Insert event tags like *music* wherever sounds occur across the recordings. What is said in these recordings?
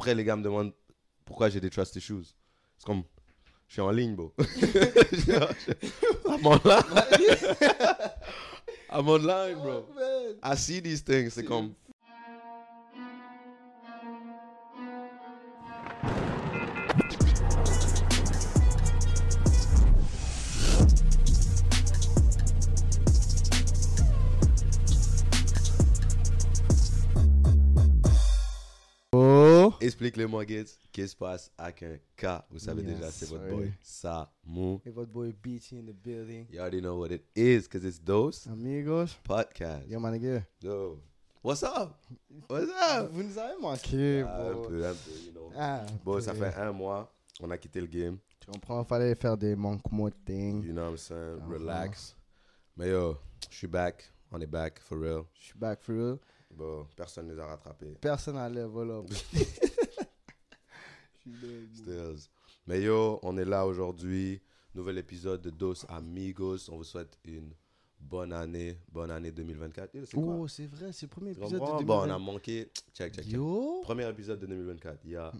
Après, les gars me demandent pourquoi j'ai des trust issues. C'est comme, je suis en ligne, bro. I'm online. I'm online, bro. Man. I see these things. C'est comme, Explique-le-moi, Gates, qu'est-ce qui se passe avec un K? Vous savez Yes, déjà, c'est votre boy, Samu. Hey, votre boy BT in the building. You already know what it is, because it's Dose Amigos. Podcast. Yo, my nigga. Yo. What's up? What's up? Vous nous avez manqué, Ah, un bro. peu, un peu, you know. Ah, Bon, ça fait un mois, on a quitté le game. Tu comprends, fallait faire des manquements de things. You know what I'm saying? Ah, Relax. Mais yo, je suis back. On est back, for real. Je suis back for real. Bon, personne ne les a rattrapés. Personne à level up. *laughs* Stills. Mais yo, on est là aujourd'hui. Nouvel épisode de Dos Amigos. On vous souhaite une bonne année. Bonne année 2024. Yo, c'est quoi? Oh, c'est vrai, c'est le premier épisode comprends? de Bon, on 2020. a manqué. Check, check, check. Yo. Premier épisode de 2024. Il y a,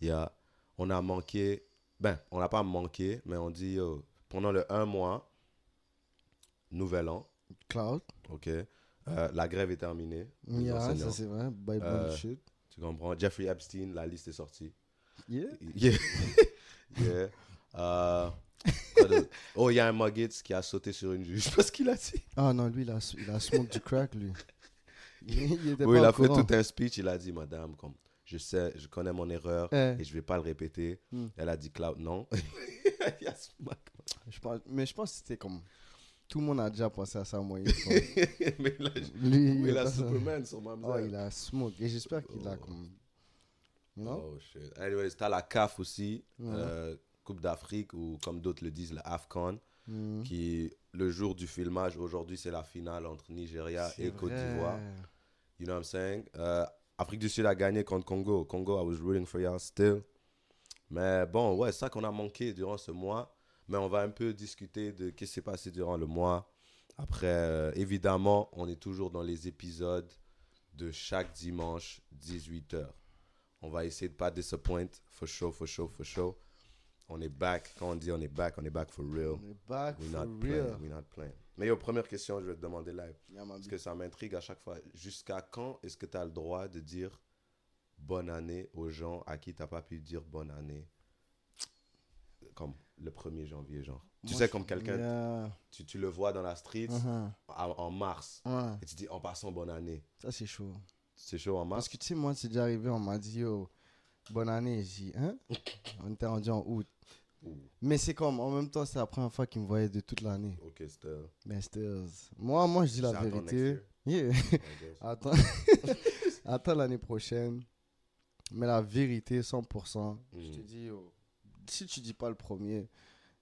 il y a, on a manqué. Ben, on n'a pas manqué, mais on dit yo, pendant le un mois, nouvel an, Cloud. ok. euh, la grève est terminée. Yeah, ça c'est vrai. Bye Euh, bullshit. Tu comprends? Jeffrey Epstein, la liste est sortie. Yeah. Yeah. *laughs* Euh, d'autre? *laughs* oh, il y a un Muggets qui a sauté sur une juge parce qu'il a dit. Ah non, lui, il a, il a smoke du crack, lui. Il, *laughs* il était Oui, pas il a fait courant. tout un speech. Il a dit, madame, comme je sais, je connais mon erreur Eh. et je vais pas le répéter. Hmm. Elle a dit, Cloud, non. il a smack. Je pense, mais je pense que c'était comme. Tout le monde a déjà pensé à ça, moi. Mais il a, lui, oui, il a ça. Superman Oh, il a smoke. Et j'espère qu'il a Oh. comme. Know? Oh shit. Anyways, t'as la CAF aussi, euh, Coupe d'Afrique, ou comme d'autres le disent, la AFCON, Hmm. qui, le jour du filmage, aujourd'hui, c'est la finale entre Nigeria et Côte d'Ivoire. You know what I'm saying? Euh, Afrique du Sud a gagné contre Congo. Congo, I was rooting for y'all still. Mais bon, ouais, c'est ça qu'on a manqué durant ce mois. Mais on va un peu discuter de ce qui s'est passé durant le mois. Après, euh, évidemment, on est toujours dans les épisodes de chaque dimanche, 18h. On va essayer de pas disappoint. For sure, for sure, for sure. On est back. Quand on dit on est back, on est back for real. On est back We're for not real. playing. We're not playing. Mais yo, première question, je vais te demander live. Yeah. Parce que ça m'intrigue à chaque fois. Jusqu'à quand est-ce que tu as le droit de dire bonne année aux gens à qui tu n'as pas pu dire bonne année? Comme le 1er janvier, genre. tu Moi, sais, je- comme quelqu'un, Yeah. tu, tu le vois dans la street Uh-huh. en, en mars. Et tu dis en passant bonne année. Ça, c'est chaud. C'est chaud en mars? Parce que tu sais, moi, c'est déjà arrivé, on m'a dit, yo, bonne année. J'ai hein? *laughs* on était rendu en août. Ouh, Mais c'est comme, en même temps, c'est la première fois qu'ils me voyaient de toute l'année. Ok, c'était. Mais still. Moi, moi, je dis la vérité. Yeah. *laughs* *laughs* Attends, Attends l'année prochaine. Mais la vérité, 100%, je te Mm. dis, yo, si tu dis pas le premier,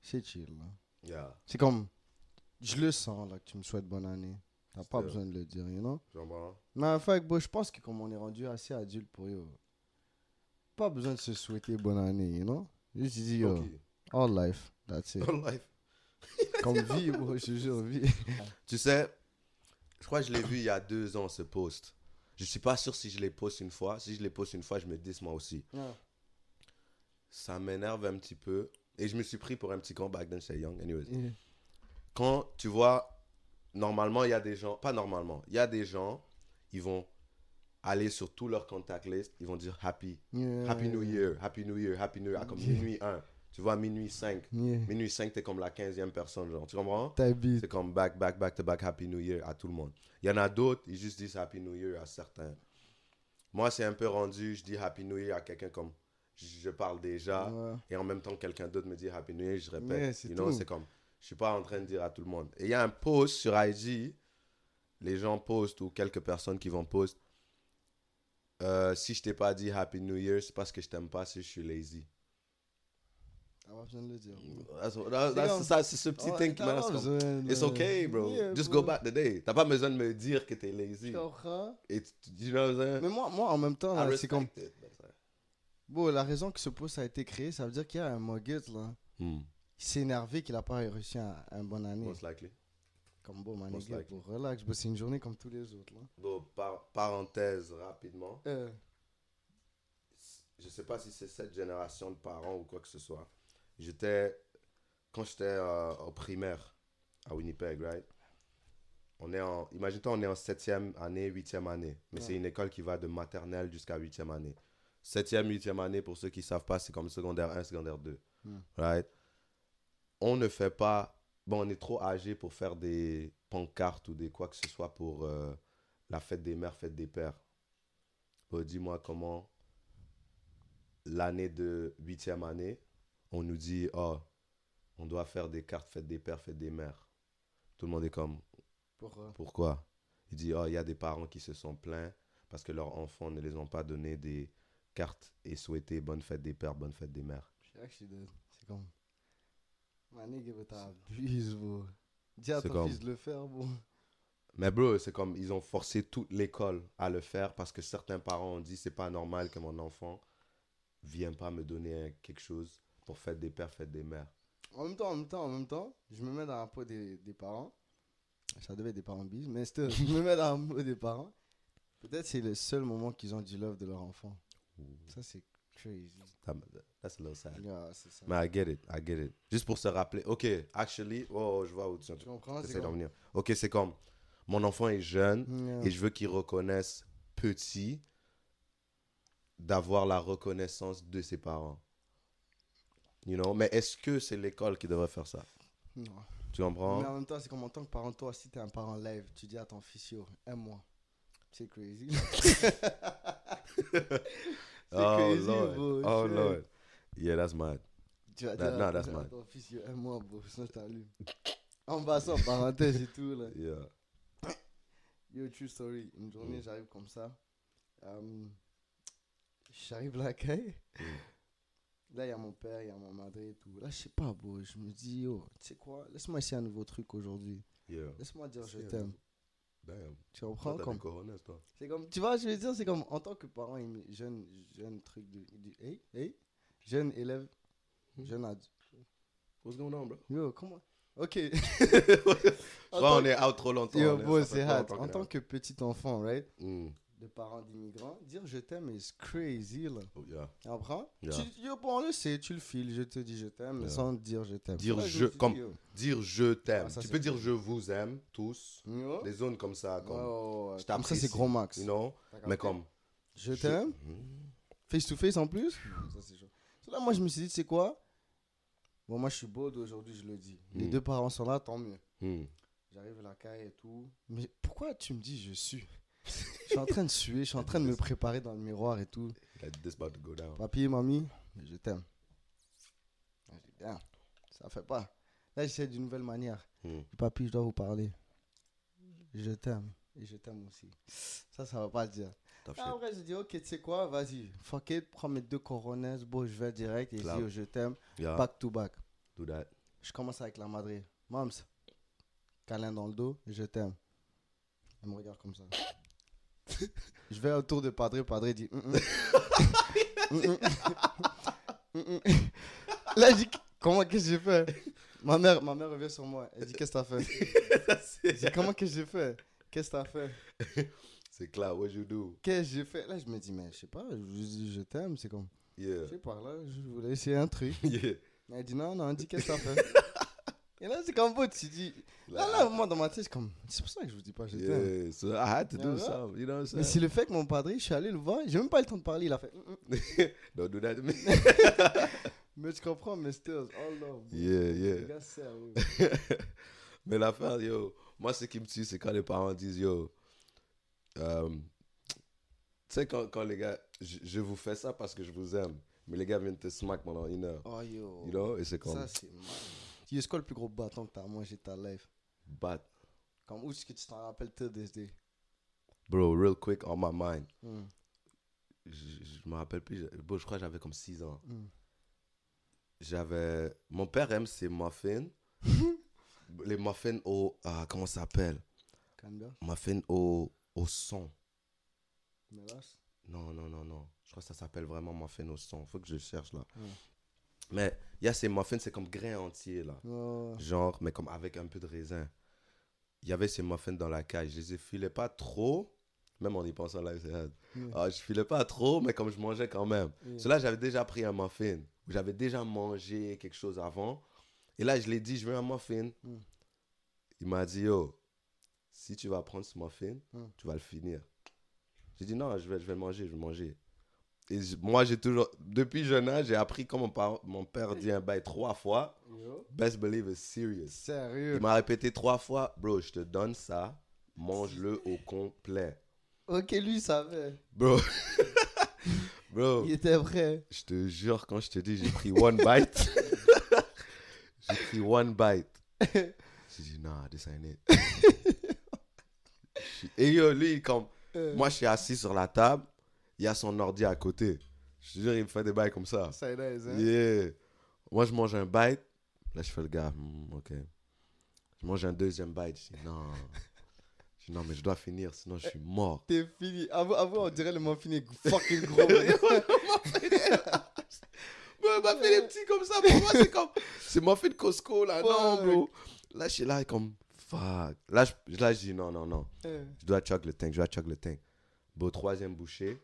c'est chill. là. Yeah, C'est comme, je le sens là que tu me souhaites bonne année. T'as pas besoin de le dire, you know? Mais en fait, bon, je pense que comme on est rendu assez adulte pour yo, pas besoin de se souhaiter bonne année, you know? Juste dis, yo, Ok. all life, that's it. All life. *laughs* comme vie, bro, je te jure, vie. *laughs* Tu sais, je crois que je l'ai vu il y a deux ans, ce post. Je suis pas sûr si je l'ai post une fois. Si je l'ai post une fois, je me dis moi aussi. Ça m'énerve un petit peu. Et je me suis pris pour un petit con back then, j'étais young. Anyways. Yeah. Quand tu vois, normalement, il y a des gens, pas normalement, il y a des gens, ils vont aller sur tout leur contact list, ils vont dire happy, Yeah. happy new year, happy new year, happy new year, à comme minuit 1. Tu vois, minuit 5. Yeah. Minuit 5, t'es comme la 15e personne, genre. Tu comprends? C'est comme back, back, back to back, Happy New Year à tout le monde. Il y en a d'autres, ils juste disent Happy New Year à certains. Moi, c'est un peu rendu, je dis Happy New Year à quelqu'un comme je parle déjà, Ouais. et en même temps, quelqu'un d'autre me dit Happy New Year, je répète. C'est You know, comme, je suis pas en train de dire à tout le monde. Et il y a un post sur IG, les gens postent, ou quelques personnes qui vont post, euh, si je t'ai pas dit Happy New Year, c'est parce que je t'aime pas, si je suis lazy. T'as pas besoin de le dire. That's, that's- that's- comme- ça, c'est ce petit Ouais, thing qui besoin de- It's okay, bro. Yeah, Just bro. go back the day. T'as pas besoin de me dire que t'es lazy. Tu? Et tu, you know? Mais moi, moi, en même temps, c'est comme. it, Bon, la raison que ce post a été créé, ça veut dire qu'il y a un Mogget, là. Hmm, Il s'est énervé qu'il a pas réussi un, un bon année. Most likely. Comme bon, man, Most likely. bon, relax. C'est une journée comme tous les autres, là. Bon, par- parenthèse rapidement. Euh, sais pas si c'est cette génération de parents ou quoi que ce soit. J'étais, quand j'étais euh, au primaire à Winnipeg, right? On est en, imagine-toi, on est en septième année, huitième année. Mais c'est une école qui va de maternelle jusqu'à huitième année. Septième, huitième année, pour ceux qui savent pas, c'est comme secondaire 1, secondaire 2. Hmm. Right? On ne fait pas, bon, on est trop âgé pour faire des pancartes ou des quoi que ce soit pour euh, la fête des mères, fête des pères. Bon, dis-moi comment l'année de huitième année, on nous dit, oh, on doit faire des cartes fête des pères, fête des mères. Tout le monde est comme, Pourquoi pourquoi? Il dit, oh, il y a des parents qui se sont plaints parce que leurs enfants ne les ont pas donné des cartes et souhaité bonne fête des pères, bonne fête des mères. C'est comme. Ma nigga, t'abuses, bro. Dis à ton comme- fils de le faire, bro. Mais bro, c'est comme ils ont forcé toute l'école à le faire parce que certains parents ont dit c'est pas normal que mon enfant vienne pas me donner quelque chose pour fête des pères, fête des mères. En même temps, en même temps, en même temps, je me mets dans la peau des, des parents. Ça devait être des parents bis, mais still, je me mets dans la peau des parents. Peut-être c'est le seul moment qu'ils ont du love de leur enfant. Ça, c'est crazy. That- That's a little sad. Yeah, c'est ça. Mais I get it, I get it. Juste pour se rappeler, ok, actually, oh, je vois où tu Tu comprends? C'est d'en venir. Ok, c'est comme mon enfant est jeune Yeah. et je veux qu'il reconnaisse petit d'avoir la reconnaissance de ses parents. You know? Mais est-ce que c'est l'école qui devrait faire ça? Non. Tu comprends? Mais en même temps, c'est comme en tant que parent, toi, si t'es un parent live, tu dis à ton fils, yo, aime-moi. C'est crazy. *laughs* *laughs* Oh crazy, Lord. bro. Oh Shit. Lord. Yeah, that's mad. Tu vas dire that's mad. ton fils, yo, aime-moi, bro. Sinon, je t'allume. En passant, parenthèse et tout, là. Yeah. Yo, true story. Une journée, Mm. j'arrive comme ça. Euh, j'arrive là, caille. Mm. Là, il y a mon père, il y a ma madre et tout. Là, je sais pas, bro. Je me dis, yo, tu sais quoi, laisse-moi essayer un nouveau truc aujourd'hui. Yeah. Laisse-moi dire je t'aime. Damn. Tu comprends comme. C'est comme, tu vois, je veux dire, c'est comme, en tant que parent, jeune, jeune truc de, de- hey, hey, jeune élève, Hmm. jeune adulte. What's going on, bro? Yo, comment? Ok. Je *laughs* En crois tant on est out trop longtemps. Yo, bro, c'est hard. En tant que petit enfant, right, Mm. De parents d'immigrants, dire je t'aime is crazy, là. Oh, yeah. Tu comprends? Yeah. Tu- Yo, bon, on le sait, tu le files, je te dis je t'aime, Yeah. sans dire je t'aime. Dire Là, je- comme- Dire je t'aime. Ah, tu c'est peux dire je vous aime tous. yo, Des zones comme ça, comme. je Comme ça, c'est gros max. You know? Mais comme. Je t'aime, Mm. face to face en plus? Ça, c'est chaud. So là, moi, je me suis dit, tu sais quoi? Bon, moi, je suis beau aujourd'hui, je le dis. Les Mm. deux parents sont là, tant mieux. Mm. J'arrive à la caille et tout. Mais pourquoi tu me dis je suis? Je suis en train de suer, je suis en train de me préparer dans le miroir et tout. Like this about to go down. Papi, mamie, je t'aime. Ça fait pas. Là, j'essaie d'une nouvelle manière. Mm. Papi, je dois vous parler. Je t'aime. Et je t'aime aussi. Ça, ça va pas le dire. Ah, shit. après, je dis, ok, tu sais quoi, vas-y. Fuck it, prends mes deux coronas. Bon, je vais direct et je dis, je t'aime. Yeah. Back to back. Do that. Je commence avec la madre. Mams, câlin dans le dos, je t'aime. Elle me regarde comme ça. Je vais autour de Padre, Padre dit. Mm, mm. *laughs* Mm, mm. Mm. Là, je dis, comment qu'est-ce que j'ai fait? Ma mère, ma mère revient sur moi. Elle dit, qu'est-ce que t'as fait? Je dis, comment que j'ai fait? Qu'est-ce que t'as fait? C'est clair. What you do? Qu'est-ce que j'ai fait? Là, je me dis, mais je sais pas, je, je, je t'aime. C'est comme, Yeah. je sais pas, là, je voulais essayer un truc. *laughs* Yeah. Elle dit, non, non, dis, qu'est-ce que t'as fait? *laughs* Et là, c'est comme, beau, tu dis, Là, là, moi, dans ma tête, c'est comme. C'est pour ça que je vous dis pas, je t'aime. Yeah. So I had to do something. You know what I'm Mais si le fait que mon padre, je suis allé le voir, j'ai même pas eu le temps de parler, il a fait. Mm, mm. *laughs* Don't do that to me. *laughs* Mais tu comprends, mais still, oh love. bro. Yeah, yeah. Les gars, sérieux. *laughs* Mais l'affaire, yo, moi, ce qui me tue, c'est quand les parents disent, yo, euh, tu sais, quand, quand les gars, je, je vous fais ça parce que je vous aime, mais les gars viennent te smack pendant une heure, Oh yo. you know, et c'est comme, Ça, c'est mal. C'est quoi le plus gros bâton que t'as mangé de ta life? But, Comme où est-ce que tu t'en rappelles till this day bro, real quick, on my mind, Mm, je, je me rappelle plus, je- bro, je crois que j'avais comme 6 ans. mm. J'avais, mon père aime ses muffins, *laughs* les muffins au, ah, comment ça s'appelle? Muffins au, au son. Mélasse Non, non, non, non. Je crois que ça s'appelle vraiment muffin au son. Faut que je cherche là. Ouais. Mais il y a ces muffins, c'est comme grain entier là. Oh, Genre, mais comme avec un peu de raisin. Il y avait ces muffins dans la cage. Je les effilais pas trop. Même en y pensant live, c'est. Yeah. Ah, je filais pas trop, mais comme je mangeais quand même. Cela, j'avais déjà pris un muffin. J'avais déjà mangé quelque chose avant. Et là, je l'ai dit, je veux un muffin. Mm. Il m'a dit, yo, si tu vas prendre ce muffin, Mm. tu vas le finir. J'ai dit, non, je vais, je vais le manger, je vais le manger. Et moi, j'ai toujours, depuis jeune âge, j'ai appris quand mon, par- mon père dit un bail trois fois. Yo. Best believe it's serious. Sérieux. Il m'a répété trois fois, bro, je te donne ça, mange-le au complet. Ok, lui, il savait. Bro, *laughs* bro, Il était vrai. je te jure, quand je te dis, j'ai pris one bite. *laughs* j'ai pris one bite. J'ai dit, nah, this ain't it. *laughs* Et yo, lui, comme, Euh, moi, je suis assis sur la table, il y a son ordi à côté. Je te jure, il me fait des bails comme ça. Ça nice, hein? Yeah. Moi, je mange un bite. Là, je fais le gars, hmm, ok. Je mange un deuxième bite. Je dis, non. Je dis, non, mais je dois finir, sinon je suis mort. T'es fini. Avoue, avoue, on dirait le muffin est fucking gros. *laughs* m'a fait des petits comme ça, pour moi, c'est comme. C'est m'a fait de Costco, là. Non, bro. Là, je suis là, comme. Fuck. Là, je, là, je dis, non, non, non. Euh, Je dois chug le tank, je dois chug le tank. Bon, troisième bouchée,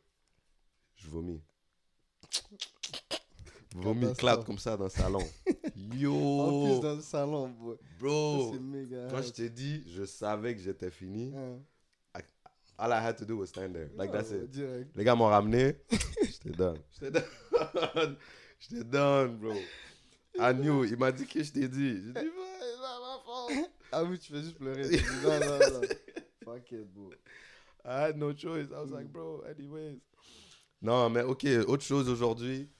je vomis. Vomis clap comme ça dans le salon. *laughs* En plus, Yo, dans le salon, bro. bro. Méga. Quand je t'ai dit, je savais que j'étais fini. Hein. All I had to do was stand there. Like, that's Ah, it. Direct. Les gars m'ont ramené. *laughs* J'étais done. J'étais done. *laughs* J'étais done, bro. I knew. Il m'a dit que je t'ai dit. J'ai dit, ouais. Ah oui, tu fais juste pleurer. Non, non, non. Fuck it, bro. I had no choice. I was like, bro, anyways. Non, mais ok, autre chose aujourd'hui.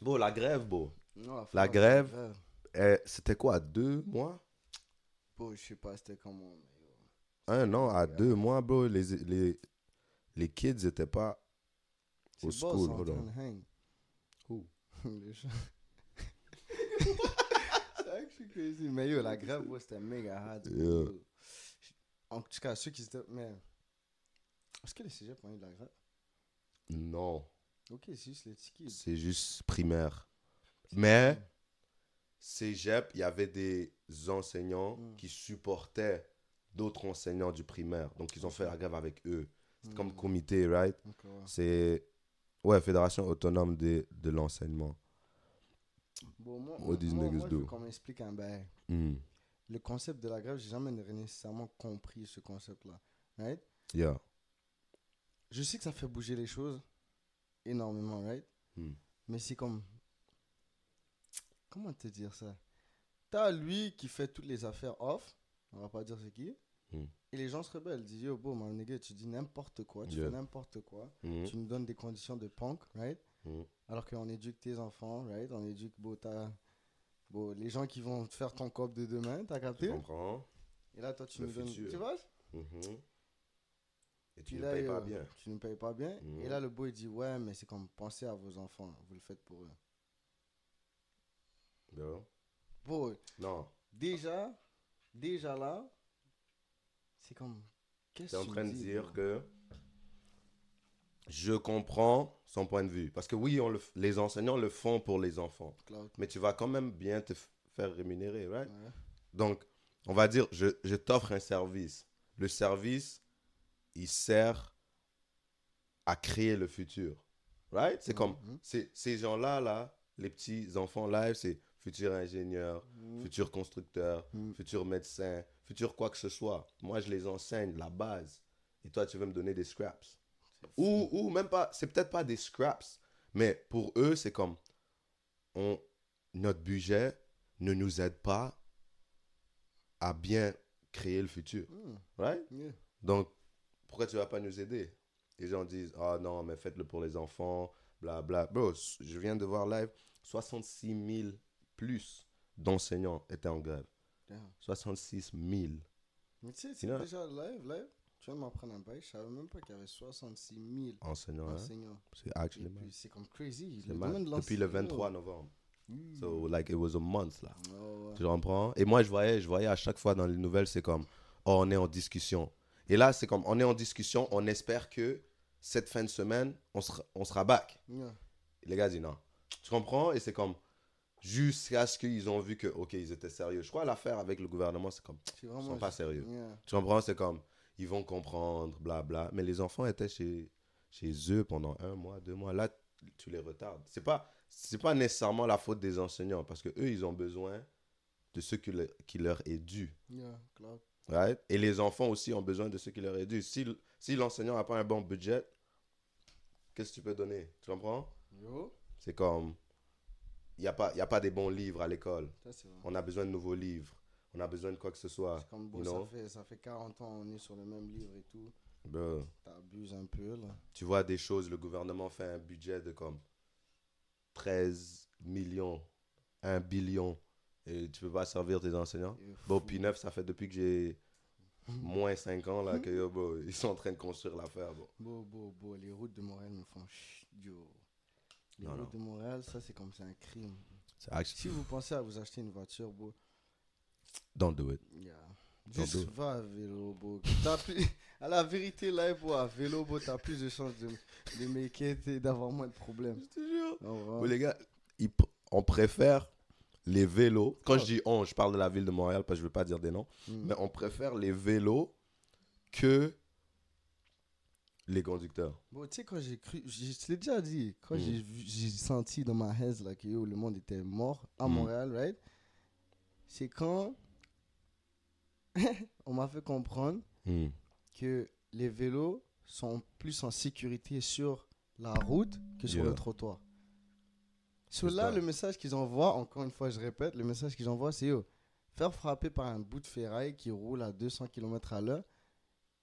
Bon, la grève, bro. Non, La grève. Eh, C'était quoi, deux mois? Bro, je sais pas, c'était comment. mais- Un an à deux mois, bro. Les, les, les kids étaient pas au school. Hold on. hang. Who? *laughs* Les gens. C'est vrai que je suis crazy. Mais yo, la grève, bro, c'était méga hard. Yeah. En tout cas, ceux qui étaient. Mais. Est-ce que les cégeps ont eu de la grève? Non, Ok, c'est juste les kids. c'est juste primaire. Mais, cégep, il y avait des enseignants Mm. qui supportaient d'autres enseignants du primaire. Donc, ils ont fait la grève avec eux. C'est comme Mm. comité, right? Ouais. C'est, ouais, Fédération autonome de, de l'enseignement. Bon, moi, moi, moi, je veux qu'on m'explique un bail. Mm. Le concept de la grève, j'ai jamais nécessairement compris ce concept-là. Right? Yeah. Je sais que ça fait bouger les choses énormément, right? Mm. Mais c'est comme. Comment te dire ça? T'as lui qui fait toutes les affaires off, on va pas dire c'est qui, Mm. et les gens se rebellent. Ils disent Yo, bon, mon nigga, tu dis n'importe quoi, tu Yeah. fais n'importe quoi, Mm. tu nous donnes des conditions de punk, right? Alors qu'on éduque tes enfants, right? On éduque, bon, t'as- bon, les gens qui vont faire ton cop de demain, t'as capté? comprends? Et là, toi, tu Le nous donnes. futur. Tu vois? Et tu ne payes pas euh, bien. Tu ne payes pas bien. Mhm. Et là, le boy dit Ouais, mais c'est comme pensez à vos enfants, vous le faites pour eux. Bro. Bon, Non. déjà, déjà là, c'est comme. Qu'est-ce Tu es en train de dire que je comprends son point de vue. Parce que oui, on le les enseignants le font pour les enfants. Cloud. Mais tu vas quand même bien te faire rémunérer, right? Ouais. Donc, on va dire, je, je t'offre un service. Le service, il sert à créer le futur. Right? C'est comme, Mhm. ces gens-là, là, les petits enfants live, c'est futurs ingénieurs, Mhm. futurs constructeurs, Mhm. futurs médecins, futurs quoi que ce soit. Moi, je les enseigne, la base. Et toi, tu veux me donner des scraps. Ou, ou même pas, c'est peut-être pas des scraps, mais pour eux, c'est comme, on, notre budget ne nous aide pas à bien créer le futur. Mhm. Right? Yeah. Donc, pourquoi tu vas pas nous aider? Les gens disent, ah non, mais faites-le pour les enfants, bla bla. Bro, je viens de voir live, 66 000 plus d'enseignants étaient en grève. Damn. 66 000. Mais tu sais, c'est déjà live, live. Tu viens de m'apprendre un bail. Je savais même pas qu'il y avait 66 000 enseignants. hein? enseignants. C'est Et actually c'est comme crazy. C'est Le de Depuis le l'enseignement. 23 novembre. Mhm. So, like, it was a month, là. Ouais, ouais. Tu comprends? Et moi, je voyais, je voyais à chaque fois dans les nouvelles, c'est comme, oh, on est en discussion. Et là, c'est comme, on est en discussion, on espère que cette fin de semaine, on sera, on sera back. Yeah. Les gars disent non. Tu comprends? Et c'est comme, jusqu'à ce qu'ils ont vu que, ok, ils étaient sérieux. Je crois l'affaire avec le gouvernement, c'est comme, ils sont pas sérieux. Yeah. Tu comprends? C'est comme, ils vont comprendre, blabla. Mais les enfants étaient chez, chez eux pendant un mois, deux mois. Là, tu les retardes. C'est pas, c'est pas nécessairement la faute des enseignants parce que eux, ils ont besoin de ce qui, le- qui leur est dû. Yeah. Right? Et les enfants aussi ont besoin de ce qui leur est dû. Si, si l'enseignant n'a pas un bon budget, qu'est-ce que tu peux donner? Tu comprends? C'est comme, il n'y a, pas- y a pas des bons livres à l'école. On a besoin de nouveaux livres. On a besoin de quoi que ce soit. C'est comme ça, fait, ça fait 40 ans, on est sur le même livre et tout. T'abuses un peu là. tu vois des choses, le gouvernement fait un budget de comme 13 millions, 1 billion, et tu peux pas servir tes enseignants. Bon, fou. P9, ça fait depuis que j'ai moins 5 ans là, que yo, bro, ils sont en train de construire l'affaire. Bon. Beau, beau. Les routes de Montréal me font ch- yo. Les Non, routes de Montréal, ça c'est comme c'est un crime. C'est Si vous pensez à vous acheter une voiture, beau, Don't do it. yeah. Juste va à vélo. T'as plus... À la vérité, là, pour à vélo, beau, t'as plus de chances de, de make it et d'avoir moins de problèmes. Au revoir. Mais les gars, ils pr- on préfère les vélos. Quand Ah. je dis on, je parle de la ville de Montréal parce que je veux pas dire des noms. Mm. Mais on préfère les vélos que les conducteurs. Bon, tu sais, quand j'ai cru, je te l'ai déjà dit, quand Mm. j'ai senti dans ma haise là, que yo, le monde était mort à Mm. Montréal, right? C'est quand *laughs* on m'a fait comprendre Hmm. que les vélos sont plus en sécurité sur la route que sur Yeah. le trottoir. Sur C'est là, le message qu'ils envoient, encore une fois, je répète, le message qu'ils envoient, c'est yo, faire frapper par un bout de ferraille qui roule à 200 km à l'heure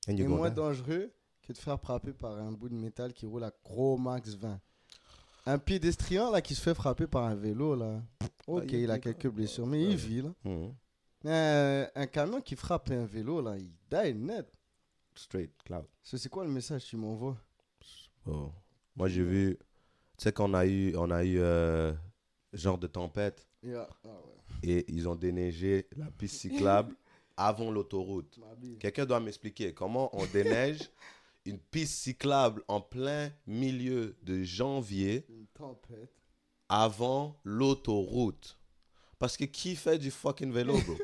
est moins dangereux que de faire frapper par un bout de métal qui roule à gros max 20. Un pédestrian là qui se fait frapper par un vélo là. Ok, il- il a quelques blessures, mais ouais. il vit là. Mais, euh, un camion qui frappe un vélo là, il die net. Straight, cloud. C'est quoi le message que tu m'envoies Oh. Moi, j'ai vu, tu sais, qu'on a eu, on a eu euh, genre de tempête Yeah. Ah ouais. et ils ont déneigé la piste cyclable *laughs* avant l'autoroute. Quelqu'un doit m'expliquer comment on déneige *laughs* une piste cyclable en plein milieu de janvier Une tempête. avant l'autoroute. Parce que qui fait du fucking vélo, bro?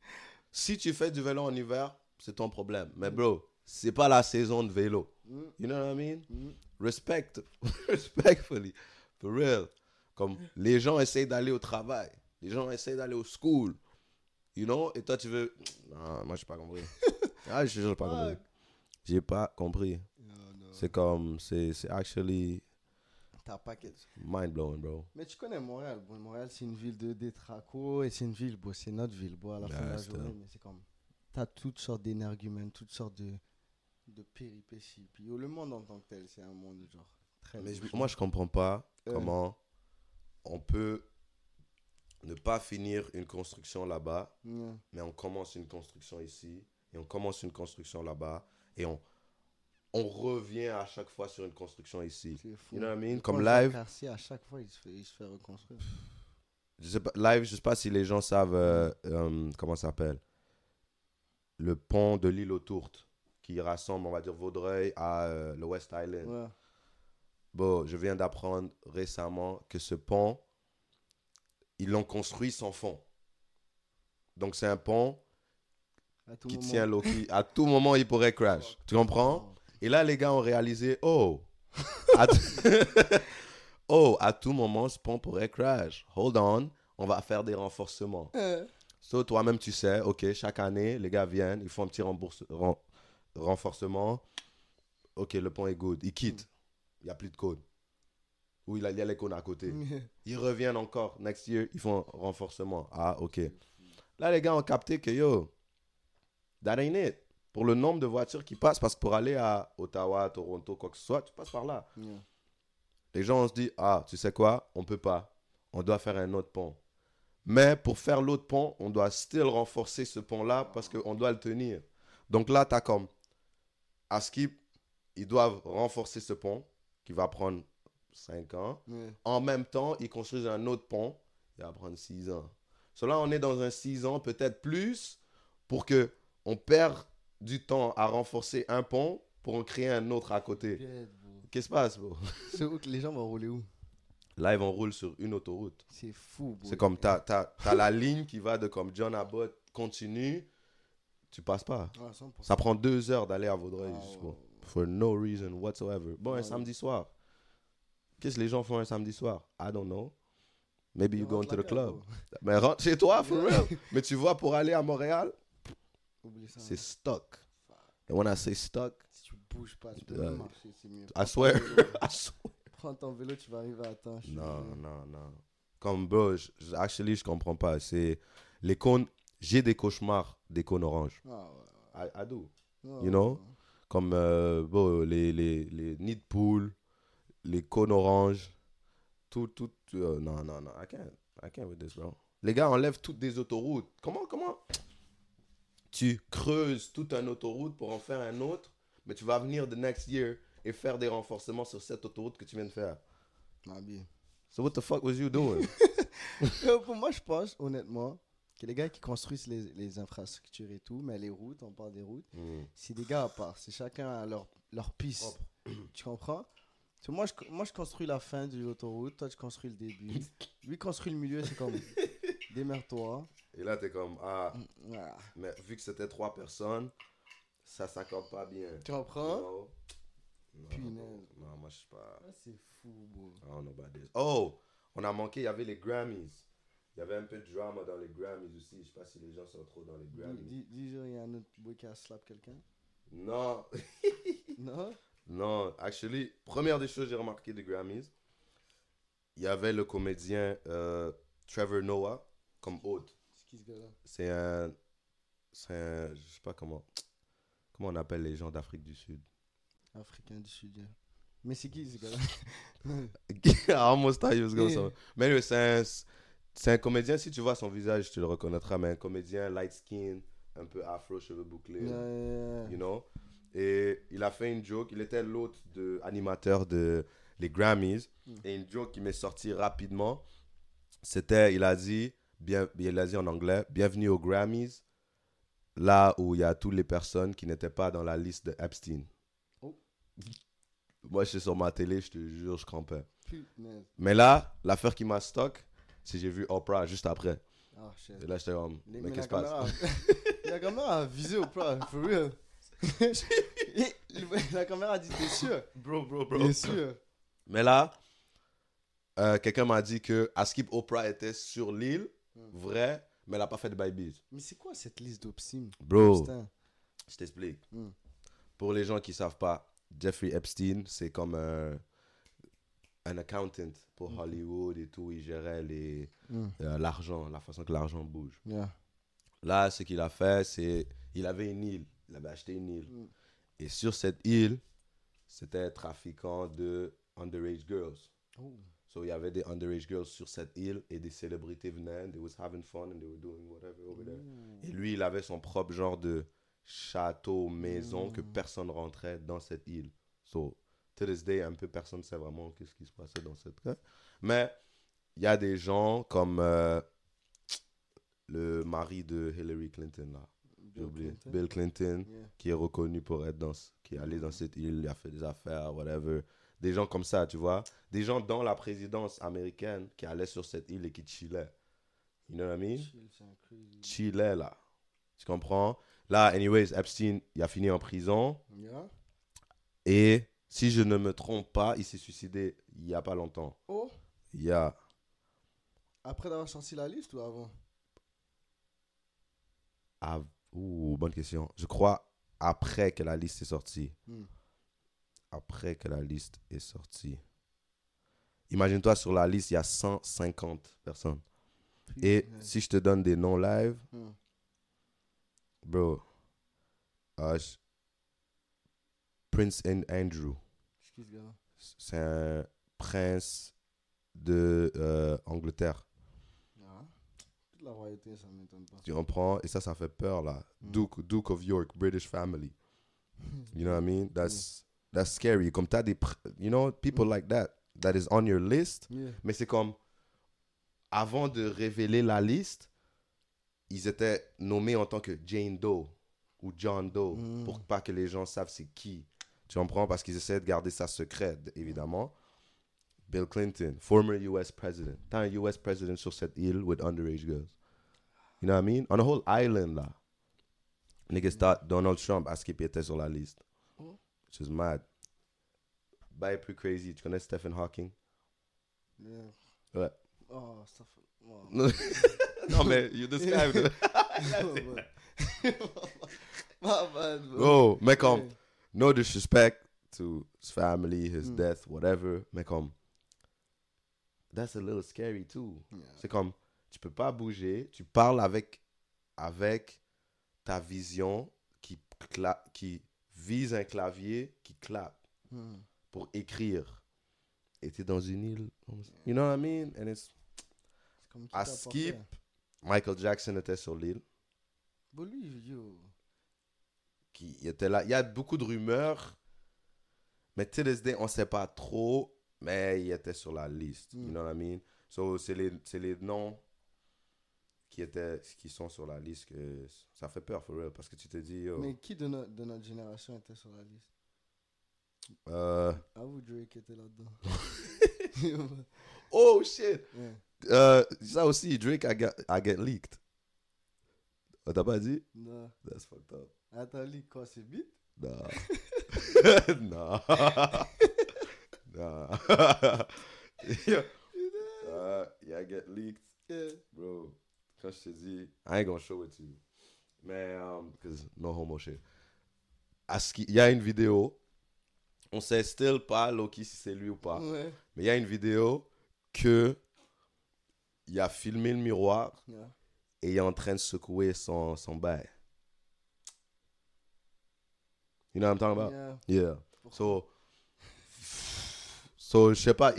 *laughs* si tu fais du vélo en hiver, c'est ton problème. Mais bro, c'est pas la saison de vélo. Mm, You know what I mean? mm. Respect, *laughs* respectfully, for real. Comme les gens essayent d'aller au travail, les gens essayent d'aller au school, you know? Et toi, tu veux. Non, moi, j'ai pas compris. *laughs* ah, je j'ai pas compris. J'ai pas compris. C'est comme. C'est c'est actually T'as pas que- mind blowing, bro. Mais tu connais Montréal. Bon, Montréal, c'est une ville de détraco et c'est une ville, bon, c'est notre ville, bon, à la fin de la journée, mais c'est comme. T'as toutes sortes d'énergumènes, toutes sortes de, de péripéties. Puis yo, le monde en tant que tel, c'est un monde genre très. Mais je- moi, je comprends pas Euh. comment on peut ne pas finir une construction là-bas, Yeah. mais on commence une construction ici, et on commence une construction là-bas, et on, on revient à chaque fois sur une construction ici. C'est fou. You know what I mean? Comme live, Cartier, à chaque fois, il se fait, il se fait reconstruire. je sais pas, live, je sais pas si les gens savent euh, euh, comment ça s'appelle. Le pont de l'île aux Tourtes, qui rassemble, on va dire, Vaudreuil à euh, le West Island. Ouais. Bon, je viens d'apprendre récemment que ce pont, ils l'ont construit sans fond. Donc c'est un pont qui moment. tient l'eau, à tout moment il pourrait crash. Tu comprends? Et là les gars ont réalisé, oh, à *laughs* oh, à tout moment ce pont pourrait crash. Hold on, on va faire des renforcements. Euh, So toi-même tu sais, ok, chaque année les gars viennent, ils font un petit rembourse- renforcement. Ok, le pont est good, ils quittent, il n'y a plus de code. Ou il y a- il y a les cônes à côté. *laughs* Ils reviennent encore. Next year, ils font renforcement. Ah, ok. Là, les gars ont capté que yo, that ain't it. Pour le nombre de voitures qui passent, parce que pour aller à Ottawa, Toronto, quoi que ce soit, tu passes par là. yeah. Les gens, on se dit, ah, tu sais quoi, on peut pas. On doit faire un autre pont. Mais pour faire l'autre pont, on doit still renforcer ce pont-là parce qu'on doit le tenir. Donc là, tu as comme, à Skip, ils doivent renforcer ce pont qui va prendre 5 ans. En même temps, ils construisent un autre pont. Il va prendre 6 ans. Cela, on est dans un 6 ans, peut-être plus, pour que on perd du temps à renforcer un pont pour en créer un autre à côté. Qu'est-ce qui se passe, bro? *laughs* Les gens vont rouler où? Là, ils vont rouler sur une autoroute. C'est fou, bro. C'est comme, t'as as, la ligne qui va de comme John Abbott continue, tu passes pas. Ouais, 100%. Ça prend deux heures d'aller à Vaudreuil Ah, ouais, for no reason whatsoever. Bon, un samedi soir. Qu'est-ce que les gens font un samedi soir? I don't know. Maybe you go into the club. *laughs* Mais rentre chez toi, for real. Mais tu vois, pour aller à Montréal, c'est stuck. And when I say stuck, Si tu bouges pas, tu peux marcher, c'est mieux. I swear, *laughs* I swear. Prends ton vélo, tu vas arriver à temps. Non, non, non. Comme, bro, je- actually, je comprends pas. C'est les cônes, j'ai des cauchemars des cônes oranges. Ah, ouais. I, I do. Ouais, You know? ouais. Comme, euh, bon, les, les, les nids de poules, les cônes oranges, tout, tout, euh, non, non, non, I can't, I can't with this, bro. Les gars enlèvent toutes des autoroutes. Comment, comment? Tu creuses toute une autoroute pour en faire un autre, mais tu vas venir the next year et faire des renforcements sur cette autoroute que tu viens de faire. Vie. So what the fuck was you doing? *laughs* Pour moi, je pense, honnêtement, que les gars qui construisent les, les infrastructures et tout, mais les routes, on parle des routes, Hmm. c'est des gars à part. C'est chacun à leur, leur piste. *clears throat* Tu comprends? Que moi je, moi, je construis la fin de l'autoroute, toi, tu construis le début. *laughs* Lui construit le milieu, c'est comme *laughs* démerde-toi. Et là, t'es comme, ah, Voilà. mais vu que c'était trois personnes, ça s'accorde pas bien. Tu comprends? Non. Non, non, moi, je sais pas. Ah, C'est fou, bro. I don't know about this. Oh, on a manqué, il y avait les Grammys. Il y avait un peu de drama dans les Grammys aussi. Je sais pas si les gens sont trop dans les Grammys. dis, dis il y a un autre boy qui a slap quelqu'un Non, *laughs* Non? Non. Actually, première des choses que j'ai remarqué des Grammys, il y avait le comédien euh, Trevor Noah comme hôte. C'est qui ce gars-là? C'est un, c'est un, je sais pas comment, comment on appelle les gens d'Afrique du Sud. Africain du Sud. yeah. Mais c'est qui ce gars-là? *laughs* I almost thought he was going Yeah. somewhere. Mais anyway, c'est un, c'est un comédien, si tu vois son visage, tu le reconnaîtras, mais un comédien light skin, un peu afro, cheveux bouclés, Yeah, yeah, yeah. you know. Et il a fait une joke, il était l'hôte de animateur de les Grammys, Mm. et une joke qui m'est sortie rapidement, c'était, il a dit, bien, il a dit en anglais, bienvenue aux Grammys, là où il y a toutes les personnes qui n'étaient pas dans la liste de Epstein. Oh. Moi, je suis sur ma télé, je te jure, je crampais. Mais là, l'affaire qui m'a stock, j'ai vu Oprah juste après. Ah, shit. Et là, j'étais comme, mais mais qu'est-ce qui se passe? *laughs* *laughs* La caméra a visé plat, for real. *laughs* La caméra a dit T'es sûr? Bro, bro, Bien sûr. Mais là, euh, quelqu'un m'a dit que Askip Oprah était sur l'île, Hmm. vrai, mais elle n'a pas fait de babies. Mais c'est quoi cette liste d'Opsim Bro, Putain. je t'explique. Hmm. Pour les gens qui savent pas, Jeffrey Epstein, c'est comme un, un accountant pour Ok. Hollywood et tout. Il gérait les, Hmm. euh, l'argent, la façon que l'argent bouge. Yeah. Là, ce qu'il a fait, c'est il avait une île. Il avait acheté une île. Mm. Et sur cette île, c'était trafiquant de underage girls. Oh. So, il y avait des underage girls sur cette île et des célébrités venaient. They was having fun and they were doing whatever over there. Ouh. Et lui, il avait son propre genre de château, maison, que Mm. personne rentrait dans cette île. So, to this day, un peu personne ne sait vraiment qu'est-ce qui se passait dans cette. Mais il y a des gens comme euh, le mari de Hillary Clinton, là. Bill oublié. Clinton? Bill Clinton, Yeah. qui est reconnu pour être dans, qui est allé dans cette île, il a fait des affaires, whatever. Des gens comme ça, tu vois. Des gens dans la présidence américaine qui allaient sur cette île et qui chillaient. You know what I mean? Chill. Chillaient, là. Tu comprends? Là, anyways, Epstein, il a fini en prison. Yeah. Et si je ne me trompe pas, il s'est suicidé il n'y a pas longtemps. Oh, Il y a. après d'avoir sorti la liste ou avant? Ah, ouh, bonne question. Je crois après que la liste est sortie. Hmm. Après que la liste est sortie. Imagine-toi, sur la liste, il y a 150 personnes. Et si je te donne des noms live, Hmm. bro, je- Prince and Andrew, C'est un prince de euh, Angleterre. Ah. Toute la royauté, ça m'étonne pas. Tu comprends? Et ça, ça fait peur, là. Mm. Duke, Duke of York, British family. *laughs* You know what I mean? That's, that's scary. Comme t'as des, you know, people like that, that is on your list. Yeah. Mais c'est comme, avant de révéler la liste, ils étaient nommés en tant que Jane Doe ou John Doe, Mm. pour pas que les gens savent c'est qui. Tu comprends? Parce qu'ils essaient de garder ça secret, évidemment. Bill Clinton, former US president. T'as un US president sur cette île with underage girls. You know what I mean? On a whole island, là. Niggas thought Donald Trump à skip était sur la liste. Oh. Which is mad. Bah, plus crazy. Tu connais Stephen Hawking? Yeah. Ouais. Oh, fait. Oh. *laughs* non, mais you described it. *laughs* *laughs* My bad, bro. Bro, mais comme. No disrespect to his family, his Mm. death, whatever, mais comme, that's a little scary too. Yeah. C'est comme, tu peux pas bouger, tu parles avec, avec ta vision qui, qui vise un clavier qui clappe Hmm. pour écrire. Et t'es dans une île. You know what I mean? And it's, à skip. Michael Jackson était sur l'île. Bon, lui, yo. Qui était là. Il y a beaucoup de rumeurs, mais till this day, on ne sait pas trop, mais il était sur la liste. You Mm. know what I mean? So, c'est les, les noms qui, étaient, qui sont sur la liste que ça fait peur, for real, parce que tu te dis, yo, Mais qui de, no- de notre génération était sur la liste? Euh, Avoue, Drake était là-dedans. *laughs* oh shit! Yeah. Euh, ça aussi, Drake a get, a get leaked. Oh, T'as pas dit? Non. That's fucked up. Attends, c'est vite Non. *laughs* *laughs* non. *laughs* non. Yo. Uh, yeah, get leaked. Yeah. Bro, quand je te dis, I ain't gonna show it to you. Mais, um, because no homo shit. Il y a une vidéo, on sait still pas Loki si c'est lui ou pas, Ouais. mais il y a une vidéo que il a filmé le miroir Yeah. et il est en train de secouer son, son bail. You know what I'm talking about? Yeah. Yeah. So, so je sais pas,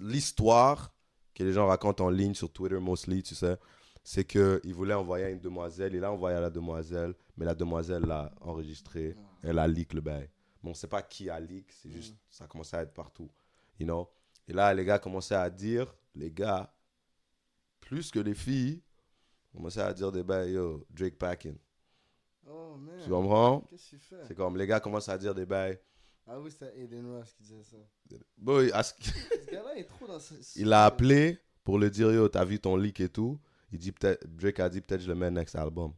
l'histoire que les gens racontent en ligne sur Twitter, mostly, tu sais, c'est qu'il voulait envoyer à une demoiselle, il a envoyé à la demoiselle, mais la demoiselle l'a enregistré, elle a leak le bail. Mais on sait pas qui a leak, c'est juste, ça commençait à être partout, you know? Et là, les gars commençaient à dire, les gars, plus que les filles, commençaient à dire des bails, yo, Drake packing. Oh, man. Tu comprends? Qu'est-ce que tu fais C'est comme, les gars commencent à dire des bails. Ah oui, c'était Aiden Ross qui disait ça. Boy, à ce- Ce gars-là est trop dans ce. *laughs* Il l'a appelé pour le dire yo, t'as vu ton leak et tout. Il dit peut-être, Drake a dit peut-être je le mets next album.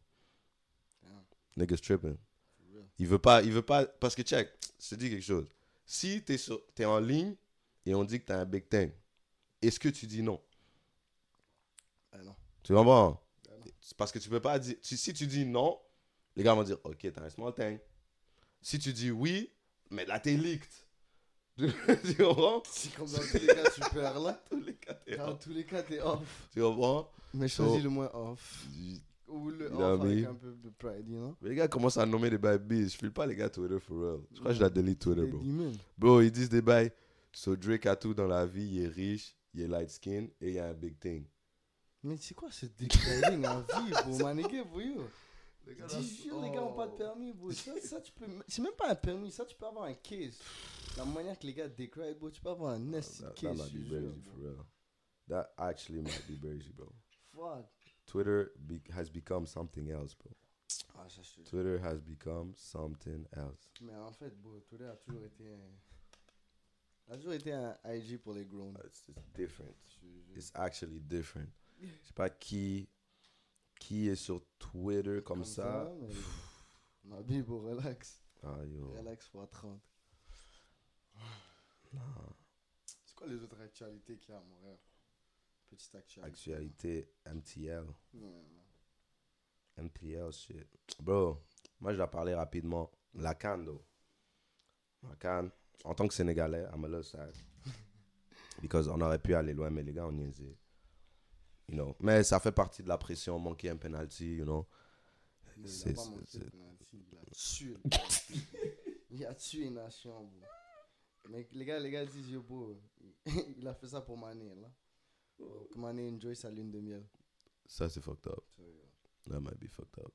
Damn. Niggas tripping. Il veut pas, il veut pas, parce que check, je te dis quelque chose. Si t'es sur, t'es en ligne et on dit que t'as un big thing, est-ce que tu dis non? Ah non. Tu comprends? Ah non. Parce que tu peux pas dire, tu- si tu dis non, les gars vont dire ok, t'as un small thing. Si tu dis oui, mais là t'es leaked. *laughs* tu comprends? Si comme dans tous les cas, tu perds là. *laughs* Tous les cas, t'es Dans off. tous les cas, t'es off. Tu comprends? Mais So- choisis le moins off. Ou le You off avec un peu de pride, you know? Mais les gars commencent à nommer des bails Je file pas les gars Twitter for real. Je crois que je la delete Twitter, bro. Bro, ils disent des bails. So Drake a tout dans la vie. Il est riche, il est light skin et il y a un big thing. Mais c'est quoi ce déclaring en vie, bro? *laughs* Maniqué, bro, yo. Dis jure, les gars ont pas de permis, bro. Ça, ça, tu peux. C'est même pas un permis, ça, tu peux avoir un case. La manière que les gars décrivent, bro, tu peux avoir un nasty That, that case. might je be crazy for real. That actually might be crazy, bro. Fuck. Twitter be has become something else, bro. Ah, ça, je te. Twitter has become something else. Mais en fait, bro, Twitter a toujours été un. a toujours été un IG pour les grown. It's, it's different. It's actually different. *laughs* Je sais pas qui, qui est sur Twitter comme, ça. mais- Ma vie, bro, relax. Ah, yo. Relax x 30. C'est quoi les autres actualités qu'il y a à Montréal? Petite actualité. Actualité MTL. MTL shit. Bro, moi je dois parler rapidement. La canne, though. La canne, en tant que Sénégalais, I'm a little sad. *laughs* Because on aurait pu aller loin, mais les gars ont niaisé. You know. Mais ça fait partie de la pression, manquer un penalty, you know. C'est- il a tué. *laughs* nation, bro. Mais les gars, les gars disent, yo, bro, *laughs* il a fait ça pour Mané, là. Pour que Mané enjoy sa lune de miel. Ça, c'est fucked up. That might be fucked up.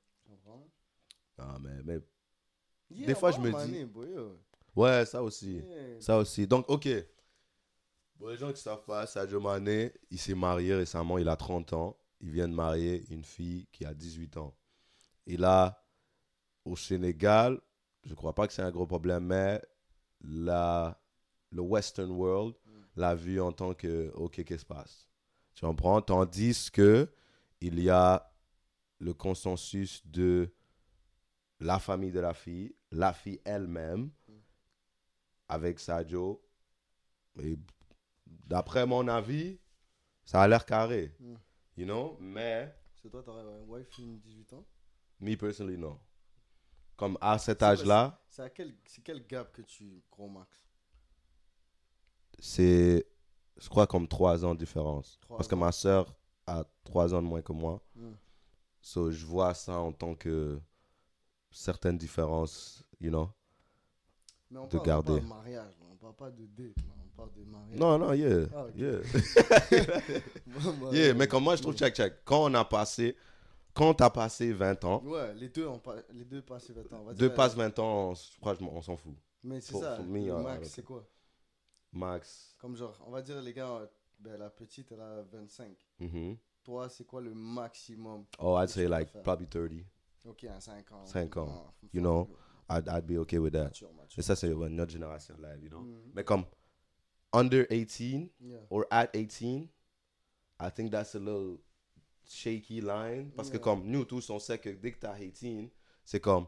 Ah, mais, mais. Yeah, Des fois, je me dis- Mané. Ouais, ça aussi. Yeah. Ça aussi. Donc, ok. Pour les gens qui savent pas, Sadio Mané, il s'est marié récemment, il a 30 ans. Il vient de marier une fille qui a 18 ans. Et là, au Sénégal, je crois pas que c'est un gros problème, mais la, le Western World l'a vu en tant que, ok, qu'est-ce qui se passe? Tu comprends? Tandis que il y a le consensus de la famille de la fille, la fille elle-même, avec Sadio. Et d'après mon avis, ça a l'air carré. Mm. You know? Mais, C'est toi, t'aurais un wife une 18 ans? me personally, non. Comme à cet âge-là, C'est à quel, quel gap que tu gros max? C'est, je crois, comme 3 ans de différence. Parce que ma soeur a 3 ans de moins que moi. Mm. So, je vois ça en tant que certaines différences, you know? Mais on De parle, garder. Parle de mariage, on parle pas de date. Non, non, yeah. Ah, ok. yeah. *laughs* *laughs* Yeah, mais comme moi, je trouve, check, check. Quand on a passé, quand t'as passé 20 ans, Ouais, les deux, ont les deux passent 20 ans. on va deux dire, passes 20 ans, on- je crois qu'on on s'en fout. Mais c'est ça, me, le euh, max, c'est quoi? Max. Comme genre, on va dire les gars, ben, la petite, elle a 25. Mhm. Toi, c'est quoi le maximum Oh, I'd say like probably 30. Ok, à 5 ans. Cinq ans. Non, faut You know? I'd, I'd be okay with that. Mature, mature. Et ça, c'est notre génération de live, you know? Mhm. Mais comme under 18 Yeah. or at 18, I think that's a little shaky line. Parce que comme nous tous, on sait que dès que t'as 18, c'est comme,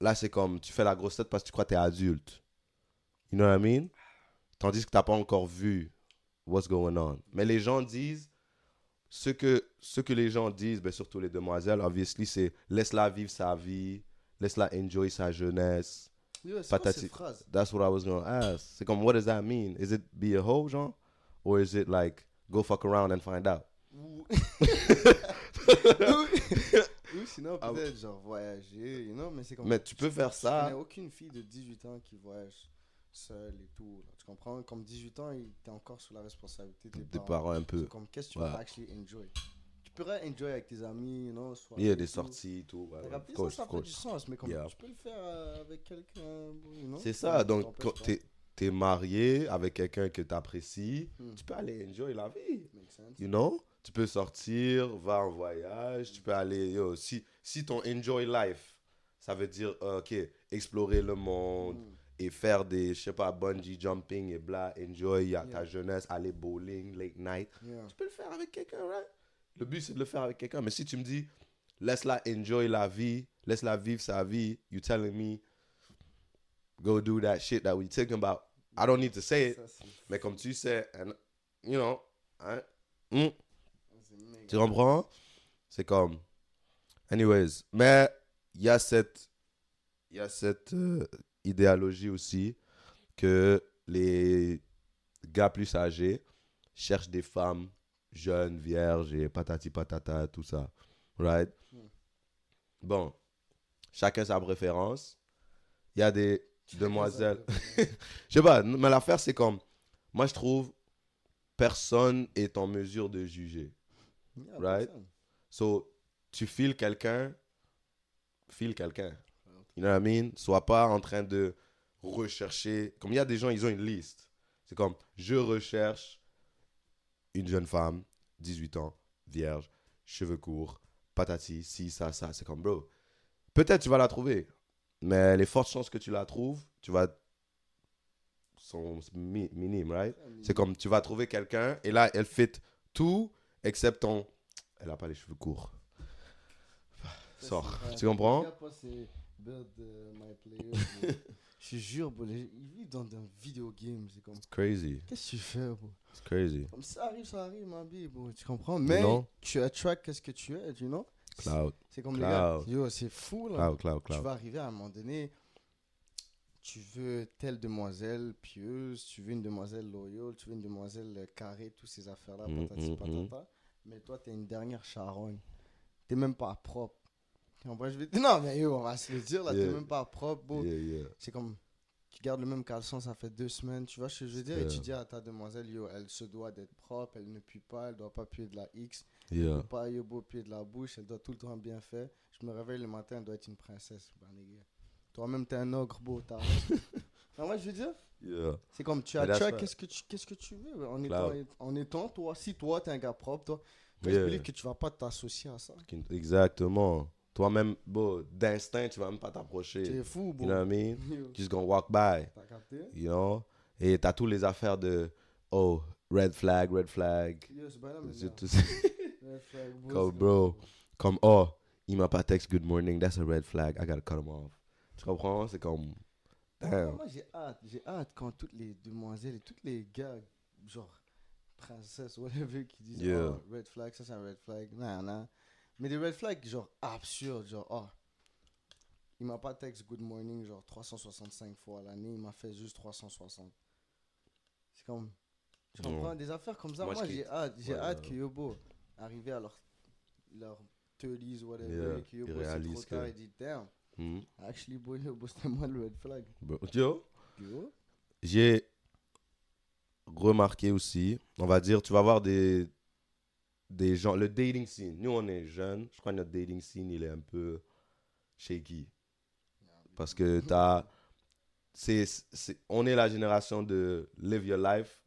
là, c'est comme, tu fais la grosse tête parce que tu crois que t'es adulte. You know what I mean? Tandis que t'as pas encore vu what's going on. Mais les gens disent, ce que, ce que les gens disent, ben, surtout les demoiselles, obviously, c'est laisse-la vivre sa vie, laisse-la enjoy sa jeunesse. Patati. That's what I was gonna ask. C'est comme, what does that mean? Is it be a hoe, genre? Or is it like, go fuck around and find out? Ou *laughs* ou sinon, Ah, peut-être genre voyager, you know, mais c'est comme. Mais tu peux faire Je ça. connais aucune fille de 18 ans qui voyage seule et tout. là. Tu comprends? Comme 18 ans, t'es encore sous la responsabilité de tes Des parents. parents un peu. Comme, qu'est-ce que tu Ouais. vas actually enjoy? Pourrais enjoy avec tes amis, you know, soirée Il y a et des sorties, tout. ouais, of ça, course, ça of fait du course. sens, mais Yeah. tu peux le faire euh, avec quelqu'un, you know, C'est ça ça. Donc, quand t'es es marié avec quelqu'un que t'apprécies, Hmm. tu peux aller enjoy la vie. You know? Tu peux sortir, va en voyage, tu peux aller. Yo, si, si ton enjoy life, ça veut dire, euh, ok, explorer le monde Mm. et faire des, je sais pas, bungee jumping et bla, enjoy à ta Yeah. jeunesse, aller bowling, late night. Yeah. Tu peux le faire avec quelqu'un, right? Le but, c'est de le faire avec quelqu'un. Mais si tu me dis, laisse-la enjoy la vie, laisse-la vivre sa vie, you telling me, go do that shit that we talking about. I don't need to say it, Ça, mais comme tu sais, and, you know, hein, hmm, tu comprends? C'est comme, anyways. Mais il y a cette, il y a cette euh, idéologie aussi que les gars plus âgés cherchent des femmes jeunes, vierges et patati patata, tout ça. Right? Mm. Bon, chacun sa préférence. Il y a des demoiselles. *laughs* Je sais pas, mais l'affaire c'est comme, moi je trouve, personne est en mesure de juger. Yeah, Right? personne. So, tu files quelqu'un, file quelqu'un. You know what I mean? Sois pas en train de rechercher. Comme il y a des gens, ils ont une liste. C'est comme, je recherche une jeune femme, 18 ans, vierge, cheveux courts, patati, si, ça, ça. C'est comme, bro, peut-être tu vas la trouver, mais les fortes chances que tu la trouves, tu vas. sont mi- minimes, right? C'est comme, tu vas trouver quelqu'un, et là, elle fit tout, except ton. Elle a pas les cheveux courts. Sors. Tu comprends? Je te jure, bro, ils vivent dans un vidéo game. C'est comme, It's crazy. qu'est-ce que tu fais, bro? It's crazy. Comme ça arrive, ça arrive, ma vie, bro. Tu comprends? Mais Non. tu attract qu'est-ce que tu es, you know? Cloud, C'est comme les gars. Yo, c'est fou, là. cloud, cloud, Tu cloud. vas arriver à un moment donné, tu veux telle demoiselle pieuse, tu veux une demoiselle loyale, tu veux une demoiselle euh, carrée, toutes ces affaires-là, Mhm, patati mhm, patata. Mais toi, t'es une dernière charogne. T'es même pas propre. Tu je vais *laughs* Non, mais yo, on va se le dire, là, Yeah. t'es même pas propre. Yeah, yeah. C'est comme, tu gardes le même caleçon, ça fait deux semaines, tu vois ce que je veux dire, et tu dis à ta demoiselle, yo, elle se doit d'être propre, elle ne pue pas, elle doit pas puer de la X, elle doit pas yo, beau pied de la bouche, elle doit tout le temps bien faire. Je me réveille le matin, elle doit être une princesse, bah. Toi-même, t'es un ogre beau, t'as. non, moi, *laughs* je veux dire, Yeah. c'est comme tu attracts right. qu'est-ce que tu, qu'est-ce que tu veux, en étant, en étant, toi, si toi, t'es un gars propre, toi, Yeah. je que tu vas pas t'associer à ça. Exactement. Toi-même, bon, d'instinct, tu vas même pas t'approcher. T'es fou, You bro. know what I mean? *laughs* Just gonna walk by, T'as capté? you know? Et t'as tous les affaires de, oh, red flag, red flag. C'est là, *laughs* C'est tout- Red bro, Comme, c'est bro. comme- oh, il m'a pas text good morning, that's a red flag, I gotta cut him off. Tu comprends? C'est comme. Damn. Moi, j'ai hâte. J'ai hâte quand toutes les demoiselles et tous les gars, genre princesse, whatever, qui disent Yeah. oh, red flag, ça c'est un red flag. Non, non. Mais des red flags, genre absurdes, genre, oh, il m'a pas texte good morning, genre 365 fois à l'année, il m'a fait juste 360. C'est comme. Tu Non. comprends? Des affaires comme ça, Moi, moi, je j'ai hâte. J'ai Ouais, hâte que Yobo arrive à leur, leur 30s, whatever, Yeah, et que Yobo c'est trop tard, que- il dit, damn, Hmm. actually, boy, Yobo, c'était moi le red flag. Yo, Yo. j'ai remarqué aussi, on va dire, tu vas voir des, des gens, le dating scene. Nous, on est jeunes, je crois que notre dating scene, il est un peu shaky. Parce que t'as. C'est, c'est, on est la génération de live your life.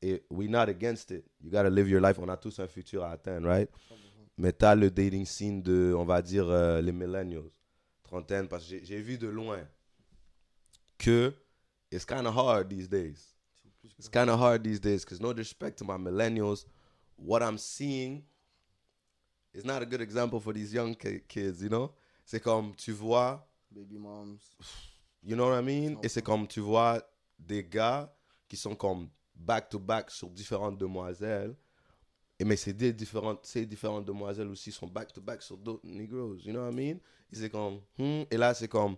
Et we're not against it. You gotta live your life. On a tous un futur à atteindre, right? 100%. Mais t'as le dating scene de, on va dire, euh, les millennials, trentaine, parce que j'ai, j'ai vu de loin que it's kind of hard these days. It's kind of hard these days because no disrespect to my millennials, what I'm seeing is not a good example for these young ki- kids, you know? C'est comme, tu vois, Baby moms. you know what I mean? Et c'est comme, tu vois des gars qui sont comme back-to-back sur différentes demoiselles. Et mais c'est des différentes, ces différentes demoiselles aussi sont back-to-back sur d'autres Negroes, you know what I mean? Et c'est comme, hmm, et là c'est comme,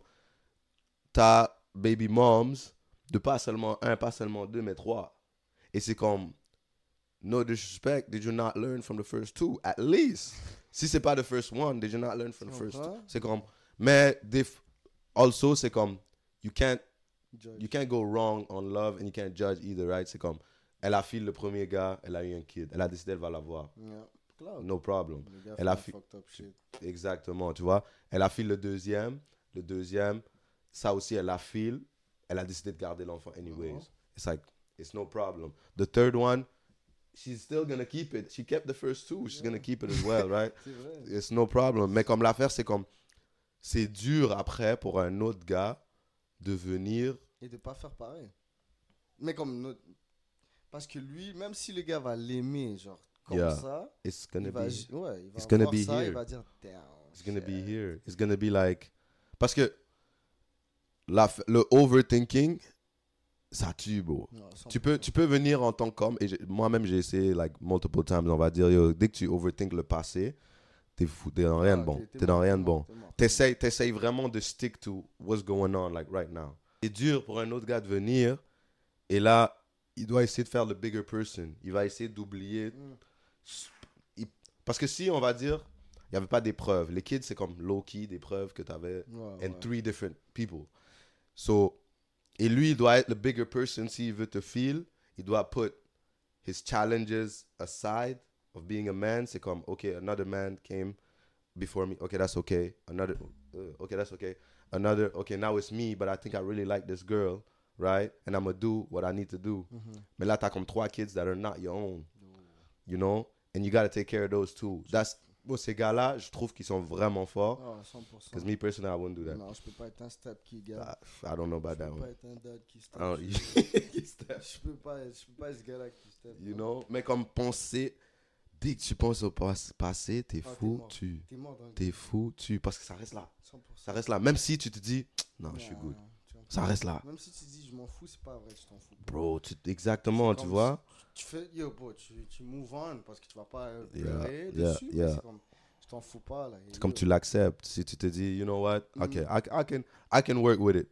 t'as baby moms de pas seulement un, pas seulement deux, mais trois. Et c'est comme, no disrespect, did you not learn from the first two? At least? Si c'est pas the first one, did you not learn from the first two? C'est comme, mais des, also c'est comme, you can't Judge. you can't go wrong on love and you can't judge either, right? C'est comme, elle a fil le premier gars, elle a eu un kid, elle a décidé, elle va l'avoir. Yeah. Cloud. No problem. Elle a fi-. Exactement, tu vois. Elle a fil le deuxième, le deuxième, ça aussi, elle a fil, elle a décidé de garder l'enfant anyways. Mhm. It's like, it's no problem. The third one, she's still gonna keep it. She kept the first two, she's gonna keep it as well, *laughs* right? Vrai. It's no problem. Mais comme l'affaire, c'est comme, c'est dur après pour un autre gars de venir Et de pas faire pareil. Mais comme notre... Parce que lui, même si le gars va l'aimer, genre, comme Yeah. ça, it's il gonna va, be ouais, il va it's gonna be ça, here. il va dire, damn. It's gonna be here. It's gonna be like. Parce que la, le overthinking, ça tue, bro. Non, Tu peux, tu peux venir en tant qu'homme, et moi-même j'ai essayé, like, multiple times, on va dire, yo, dès que tu overthink le passé, t'es fou, t'es dans rien de Ah, bon. t'es- dans rien de bon. T'essayes, vraiment de stick to what's going on, like, right now. C'est dur pour un autre gars de venir, et là, il doit essayer de faire le bigger person. Il va essayer d'oublier Mm. parce que si on va dire, il n'y avait pas des preuves. Les kids, c'est comme low-key, des preuves que tu avais Ouais, and ouais. three different people. So, et lui, il doit être le bigger person s'il veut te feel. Il doit put his challenges aside of being a man. C'est comme, OK, another man came before me. OK, that's okay. Another, uh, OK, that's okay. Another, OK, now it's me, but I think I really like this girl, right? And I'm going to do what I need to do. Mhm. Mais là, tu as comme trois kids that are not your own. You know? And you got to take care of those too. That's, bon, ces gars-là, je trouve qu'ils sont vraiment forts. Ah, 100%. Because me personally, I wouldn't do that. Non, je peux pas être un step qui gars. I, I don't know Je about that peux pas one. être un dad qui step. Don't- *laughs* Je peux pas, je peux pas être ce gars-là qui step. you know? Mais comme penser, dès que tu penses au pas- passé, t'es Ah, fou, tu. T'es le T'es fou, tu. Parce que ça reste là. 100%. Ça reste là. Même si tu te dis, *tsk* non, je suis good. Ça reste là. Même si tu dis je m'en fous, c'est pas vrai, tu t'en fous. Bro, tu, exactement, tu vois? Tu fais, yo, bro, tu, tu move on parce que tu vas pas euh, Yeah, pleurer yeah, dessus. yeah. C'est comme, je t'en fous pas là. C'est comme tu l'acceptes. Si tu te dis, you know what? Okay, Mhm. I, I can, I can work with it.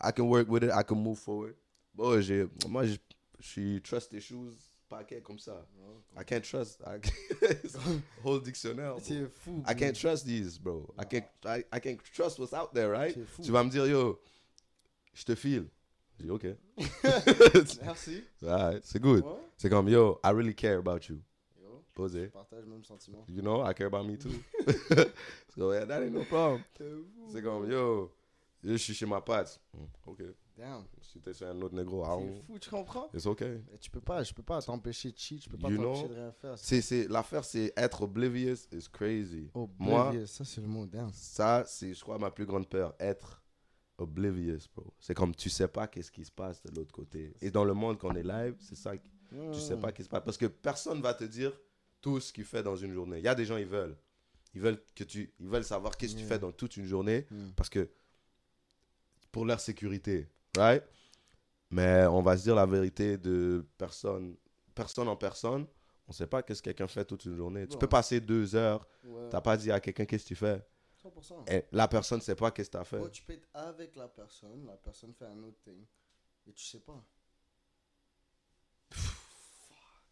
I can work with it. I can move forward. Bon, j'ai, moi, je je suis trust issues, paquet comme ça. I can't trust. I can't, *laughs* whole dictionnaire. C'est fou. I can't trust these, bro. I can't, I, I can't trust what's out there, right? Tu vas me dire, yo, je te file. Je dis, ok. *laughs* Merci. C'est good. Ouais. C'est comme, yo, I really care about you. Yo, je Posé. partage le même sentiment. You know, I care about me too. *laughs* *laughs* so, yeah, that ain't no problem. C'est comme, yo, je suis chez ma patte. Hmm, Ok. Damn. Si t'es sur un autre négro, C'est fou, tu comprends? it's okay. Et tu peux pas, je peux pas t'empêcher de cheat, je peux pas t'empêcher de rien faire. C'est, c'est, l'affaire, c'est être oblivious is crazy. Oh, Moi- oblivious, ça c'est le mot, damn. Ça, c'est, je crois, ma plus grande peur. Être oblivious, bro. C'est comme tu sais pas qu'est-ce qui se passe de l'autre côté. Et dans le monde qu'on est live, c'est ça. qui- Tu sais pas qu'est-ce qui se passe. Parce que personne va te dire tout ce qu'il fait dans une journée. Il y a des gens, ils veulent. Ils veulent, que tu, ils veulent savoir qu'est-ce que tu fais dans toute une journée parce que pour leur sécurité, right? Mais on va se dire la vérité de personne, personne en personne. On sait pas qu'est-ce que quelqu'un fait toute une journée. Tu peux passer deux heures, Ouais. t'as pas dit à quelqu'un qu'est-ce que tu fais? 100%. Et la personne sait pas qu'est-ce que t'as fait. Bro, tu peux être avec la personne, la personne fait un autre thing, et tu sais pas.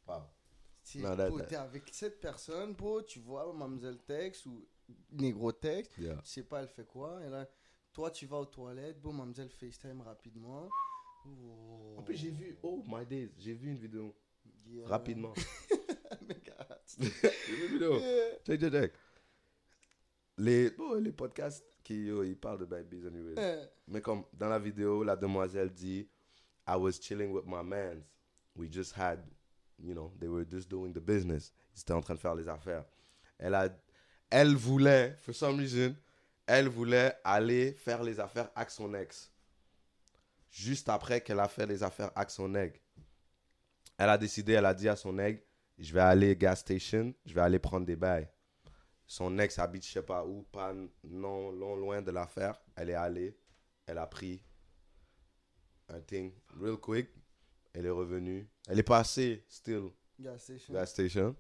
Wow. Si Non, that- bro, that- t'es avec cette personne, bro, tu vois Mademoiselle Tex ou Négro Tex, Yeah. tu sais pas elle fait quoi, et là, toi tu vas aux toilettes, bon, Mademoiselle FaceTime rapidement. Oh. En plus, j'ai vu, oh my days, j'ai vu une vidéo Yeah. rapidement. *laughs* *laughs* Check, check, check. Les, bon, les podcasts qui yo, ils parlent de babies anyway. Eh, Mais comme dans la vidéo, la demoiselle dit I was chilling with my mans. We just had, you know, they were just doing the business. Ils étaient en train de faire les affaires. Elle, a, elle voulait, for some reason, elle voulait aller faire les affaires avec son ex. Juste après qu'elle a fait les affaires avec son ex. Elle a décidé, elle a dit à son ex Je vais aller gas station, je vais aller prendre des bails. Son ex habite je sais pas où, pas non, loin de l'affaire. Elle est allée, elle a pris un thing real quick. Elle est revenue. Elle est passée still gas station. gas station.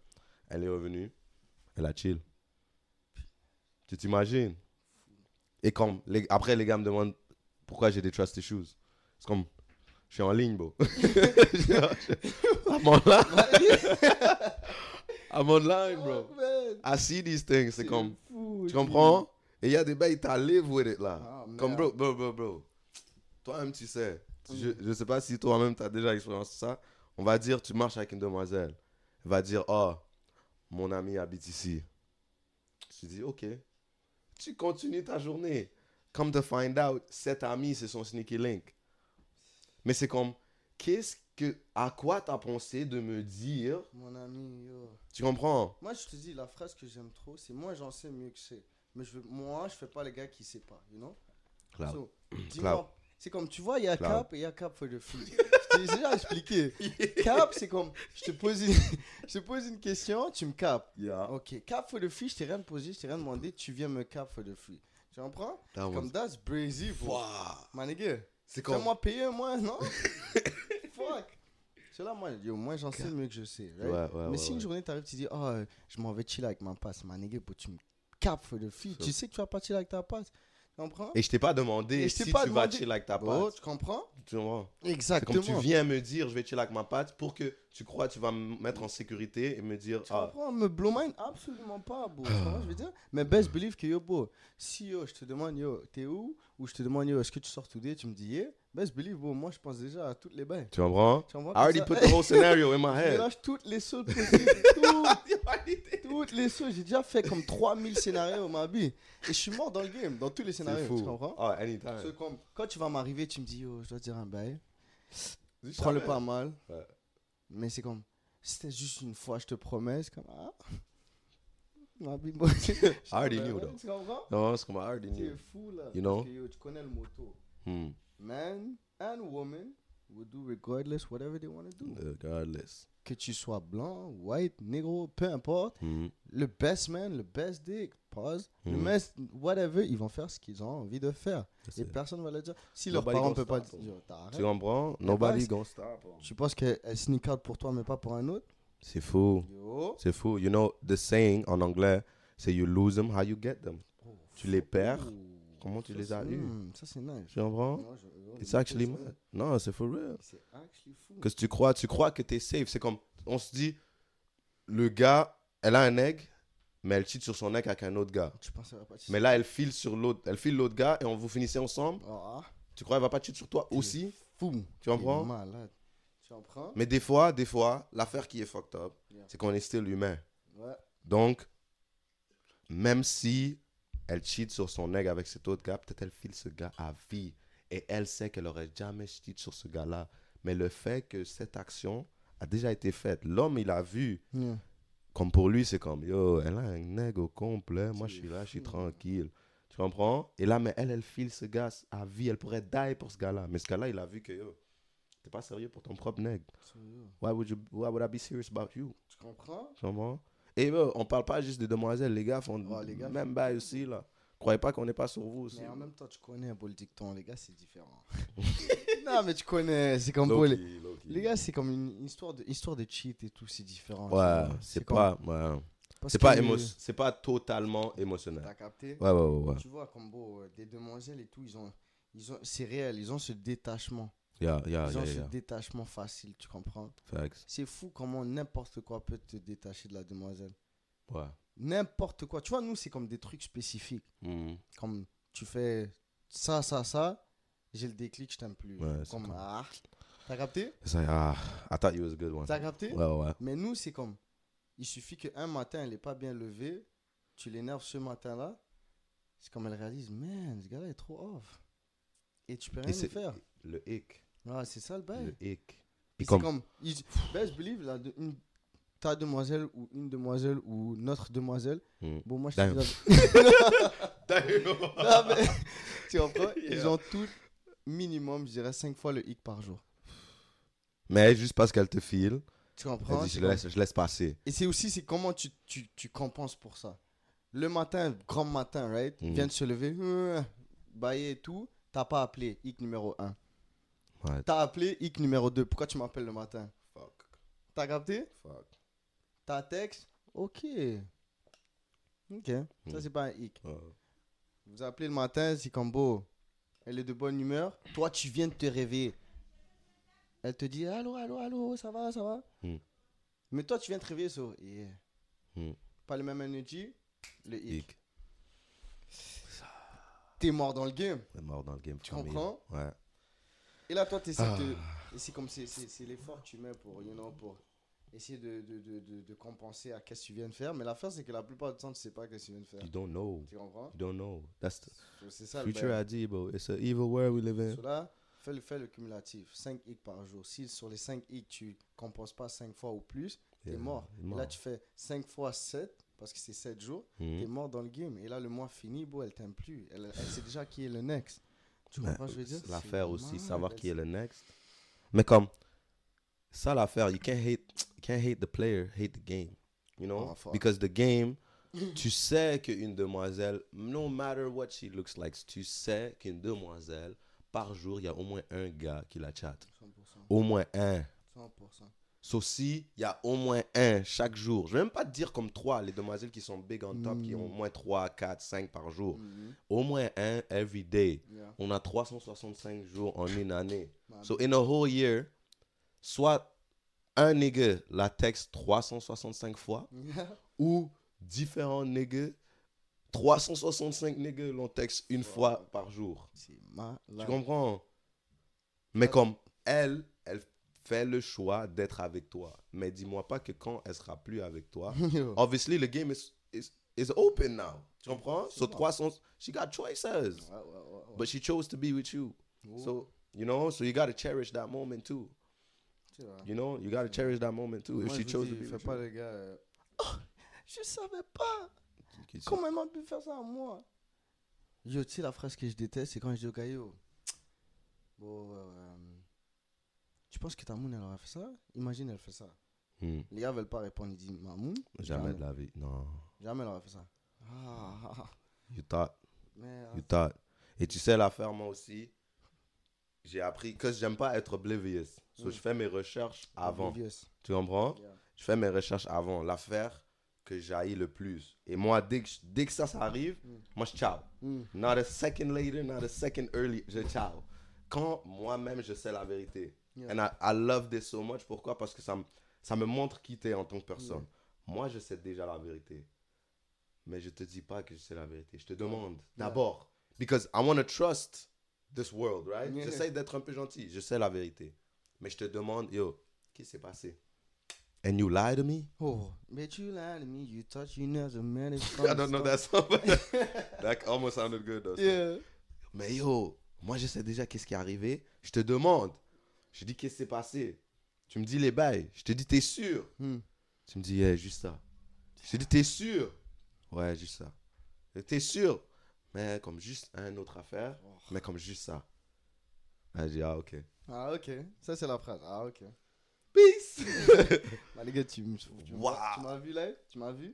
Elle est revenue. Elle a chill. Tu t'imagines? Et comme, les- après, les gars me demandent pourquoi j'ai des trust issues. C'est comme, je suis en ligne, bro. I'm online. I'm online, bro. Oh. I see these things. C'est comme, fou, tu comprends? Et il y a des bails, t'as live with it, là. Ah, Comme, bro, bro, bro, bro. Toi-même, tu sais. Mm. Je, je sais pas si toi-même, tu as déjà expérimenté ça. On va dire, tu marches avec une demoiselle. Elle va dire, oh, mon ami habite ici. Tu dis, ok. Tu continues ta journée. Come to find out, cet ami, c'est son sneaky link. Mais c'est comme, qu'est-ce que, à quoi t'as pensé de me dire Mon ami, yo. Tu comprends? Moi, je te dis, la phrase que j'aime trop, c'est moi, j'en sais mieux que c'est. Mais je veux, moi, je fais pas les gars qui savent pas, you know? So, *clears throat* c'est comme, tu vois, il y a Cloud. Cap et il y a Cap for the free. je t'ai déjà *laughs* expliqué. Cap, c'est comme, je te pose une, *laughs* je te pose une question, tu me capes. Yeah. Ok, Cap for the free, je t'ai rien posé, je t'ai rien demandé, tu viens me cap for the free. Tu comprends? That was- Comme, that's brazy, bro. Wow. My nigga. C'est comme, Fais-moi payer, moi, non? *laughs* Fuck. C'est là, moi, moi j'en sais mieux que je sais. right? Ouais, ouais, Mais ouais, si une journée t'arrives, tu dis, oh, je m'en vais chiller avec ma passe, ma nigga, bro, tu me capes for the free. Ça. Tu sais que tu vas pas chiller avec ta passe. Tu comprends? Et je t'ai pas demandé si pas tu vas demandé- chill avec ta pote. tu comprends? Tu comprends? Exactement. comme tu viens me dire, je vais chill avec ma patte pour que tu crois que tu vas me mettre en sécurité et me dire, Tu ah, comprends? Me blow mind? Absolument pas, bro. Je veux dire? Mais best believe que yo, bro, si yo, je te demande, yo, t'es où? Ou je te demande, yo, est-ce que tu sors today? Tu me dis, yeah. Best believe, bro, moi, je pense déjà à toutes les bails. tu comprends? Tu comprends? I already put the whole scenario in my *laughs* Je head. mélange toutes les sauces *laughs* possibles. Toutes, toutes les sauces. J'ai déjà fait comme 3000 scénarios ma vie. Et je suis mort dans le game, dans tous les scénarios. Tu comprends? Ah, anytime. Comme, quand tu vas m'arriver, tu me dis, yo, je dois te dire un bail. Prends-le jamais. pas mal. Ouais. Mais c'est comme, c'était juste une fois, je te promets. C'est comme, ah. *laughs* Ma *laughs* je- I already knew, though. Tu comprends? Non, c'est comme I already Tu es knew. fou là. You Parce know? que, yo, tu connais le motto. Hmm. Man and woman will do regardless whatever they want to do. Regardless. Que tu sois blanc, white, négro, peu importe. Hmm. le best man, le best dick, pause, le Mhm. best whatever, ils vont faire ce qu'ils ont envie de faire. Et personne va le dire. Si leurs parents gonna peuvent pas dire, t'arrêtes. Tu comprends? Nobody gonna stop. Tu penses qu'elle sneak out pour toi, mais pas pour un autre? C'est fou. C'est fou. You know, the saying en anglais, c'est you lose them, how you get them. Tu les perds. Comment tu les as eus? Ça, c'est nice. Tu comprends? It's actually mad. Non, c'est for real. C'est actually fou. Que tu crois, tu crois que t'es safe. C'est comme, on se dit, le gars, elle a un egg, mais elle cheat sur son egg avec un autre gars. Tu penses qu'elle va pas te- Mais là, elle file sur l'autre, elle file l'autre gars et on vous finissez ensemble. Ah, Tu crois qu'elle va pas cheat sur toi aussi? fou. Tu comprends? Malade. Tu comprends? Mais des fois, des fois, l'affaire qui est fucked up, Yeah. c'est qu'on est still humain. Ouais. Donc, même si elle cheat sur son egg avec cet autre gars, peut-être elle file ce gars à vie. Et elle sait qu'elle aurait jamais cheat sur ce gars-là. Mais le fait que cette action a déjà été faite, l'homme, il a vu. Yeah. Comme pour lui, c'est comme, yo, elle a un egg au complet. Moi, je suis là, je suis tranquille. Tu comprends? Et là, mais elle, elle file ce gars à vie. Elle pourrait die pour ce gars-là. Mais ce gars-là, il a vu que, yo, t'es pas sérieux pour ton propre nègre. Why would, you, why would I be serious about you? Tu comprends? Tu comprends? Et bro, on parle pas juste de demoiselles, les gars font les gars même bail aussi, là. Croyez pas qu'on n'est pas sur vous aussi. Mais en même temps, tu connais un peu le dicton, les gars, c'est différent. *laughs* *laughs* non, mais tu connais, c'est comme pour les... Les gars, c'est comme une histoire de, histoire de cheat et tout, c'est différent. Ouais, c'est comme- pas, ouais. c'est pas, émo- c'est pas totalement émotionnel. T'as capté? Ouais, ouais, ouais. ouais. Tu vois, comme beau, des demoiselles et tout, ils ont, ils ont, c'est réel, ils ont ce détachement. Yeah, yeah, ils ont yeah, ce détachement facile, tu comprends? C'est fou comment n'importe quoi peut te détacher de la demoiselle. Ouais. N'importe quoi. Tu vois, nous, c'est comme des trucs spécifiques. Mhm. Comme tu fais ça, ça, ça, j'ai le déclic, je t'aime plus. Ouais, c'est comme, comme- ah, t'as capté? It's like, ah, I thought you was a good one. T'as capté? Ouais, ouais. Mais nous, c'est comme, il suffit qu'un matin, elle n'est pas bien levée, tu l'énerves ce matin-là, c'est comme elle réalise, man, ce gars-là est trop off. Et tu peux rien c'est- faire. Le hic. Ouais, c'est ça le bail. Le hic. Et comme, comme, il- best believe, là, de- une, ta demoiselle ou une demoiselle ou notre demoiselle, Hmm. bon, moi je Damn. *laughs* la- *laughs* Non, mais, tu comprends? *laughs* Ils Yeah. ont tout minimum, je dirais, 5 fois le hic par jour. Mais juste parce qu'elle te file, Tu comprends? Dit, je laisse, je laisse passer. Et c'est aussi, c'est comment tu, tu, tu compenses pour ça. Le matin, grand matin, right? Mhm. Vient de se lever, euh, bailler et tout. T'as pas appelé, hic numéro 1. Ouais. T'as appelé, hic numéro 2. Pourquoi tu m'appelles le matin? Fuck. T'as capté? Fuck. T'as texte? Ok. Ok. Ça, c'est pas un hic. Ouais. Vous appelez le matin, c'est comme beau. Elle est de bonne humeur. Toi, tu viens de te réveiller. Elle te dit Allô, allô, allô, ça va, ça va? Hmm. Mais toi, tu viens de te réveiller, so, yeah. Hmm. Pas le même energy, le hic. T'es mort dans le game. Est mort dans le game. Tu comprends? Ouais. Et là, toi, tu essaies Ah. de. C'est comme c'est, l'effort que tu mets pour, you know, pour essayer de, de, de, de, de compenser à qu'est-ce que tu viens de faire. Mais l'affaire, c'est que la plupart du temps, tu sais pas qu'est-ce que tu viens de faire. You don't know. Tu comprends? You don't know. That's C'est ça le future bail. ID, bro. It's an evil world we live in. Là, fais le, fais le cumulatif. 5 hicks par jour. Si sur les 5 hicks, tu compenses pas 5 fois ou plus, t'es Yeah, mort. Et mort. Là, tu fais 5 fois 7, parce que c'est 7 jours, Mhm. t'es mort dans le game. Et là, le mois fini, bon, elle t'aime plus. Elle, elle sait déjà qui est le next. Tu comprends ce que je veux dire? C'est L'affaire aussi, savoir qui est le next. Mais comme, ça l'affaire, you can't hate, you can't hate the player, hate the game. You know? Oh. Because the game, *laughs* tu sais qu'une demoiselle, no matter what she looks like, tu sais qu'une demoiselle, par jour, il y a au moins un gars qui la chatte. 100%. Au moins un. 100%. Sauf si il y a au moins un chaque jour. Je vais même pas te dire comme trois, les demoiselles qui sont big on top, qui ont au Mm. moins 3, 4, 5 par jour. Mhm. Au moins un every day. Yeah. On a 365 jours en une année. Man. So in a whole year, soit un nigga la texte 365 fois, Yeah. ou différents niggas, 365 niggas l'ont texte une fois par jour. Tu comprends? Mais comme elle, fait le choix d'être avec toi. Mais dis-moi pas que quand elle sera plus avec toi, *laughs* obviously the game is, is, is open now. Tu comprends? So. 300, she got choices. Ouais, ouais, ouais, ouais. But she chose to be with you. So, you know, so you got to cherish that moment too. You know, you got to cherish that moment too. If she chose dis, to be fais with pas you. le gars. euh, Oh, *laughs* je savais pas. Comment elle m'a pu faire ça à moi? Yo, tu sais, la phrase que je déteste, c'est quand je dis au bon, euh, tu penses que ta moune, elle aurait fait ça? Imagine, elle fait ça. Hmm. Les gars veulent pas répondre, ils disent, ma moune Jamais de la vie. Non. Jamais elle aurait fait ça. Ah. You thought. mais. You thought. Et tu sais l'affaire, moi aussi, j'ai appris que j'aime pas être oblivious. So, Mm. je fais mes recherches avant. Oblivious. Tu comprends? Yeah. Je fais mes recherches avant. L'affaire que j'haïs le plus. Et moi, dès que, dès que ça, ça arrive, Mm. moi, je ciao. Mm. Not a second later, not a second early, je ciao. Quand moi-même, je sais la vérité. Yeah. And I, I love this so much. Pourquoi? Parce que ça, me- ça me montre qui t'es en tant que personne. Moi, je sais déjà la vérité. Mais je te dis pas que je sais la vérité. Je te demande Yeah. d'abord. Because I want to trust this world, right? Yeah. J'essaie d'être un peu gentil. Je sais la vérité. Mais je te demande, yo, qu'est-ce qui s'est passé? And you lie to me? Oh, but you lied to me, you thought you never met it. I don't know that song. but *laughs* that almost sounded good though. Yeah. Mais yo, moi je sais déjà qu'est-ce qui est arrivé. Je te demande. Je dis qu'est-ce qui s'est passé? Tu me dis les bails. Je te dis t'es sûr? Hmm. Tu me dis yeah, juste ça. Je te dis t'es sûr? Ouais, juste ça. Et T'es sûr? Mais comme juste un autre affaire. Oh. Mais comme juste ça. Elle dit ah ok. Ah, ok. Ça, c'est la phrase. Ah, ok. Peace. *laughs* Bah, les gars, tu, Wow. m'as vu là? Tu m'as vu?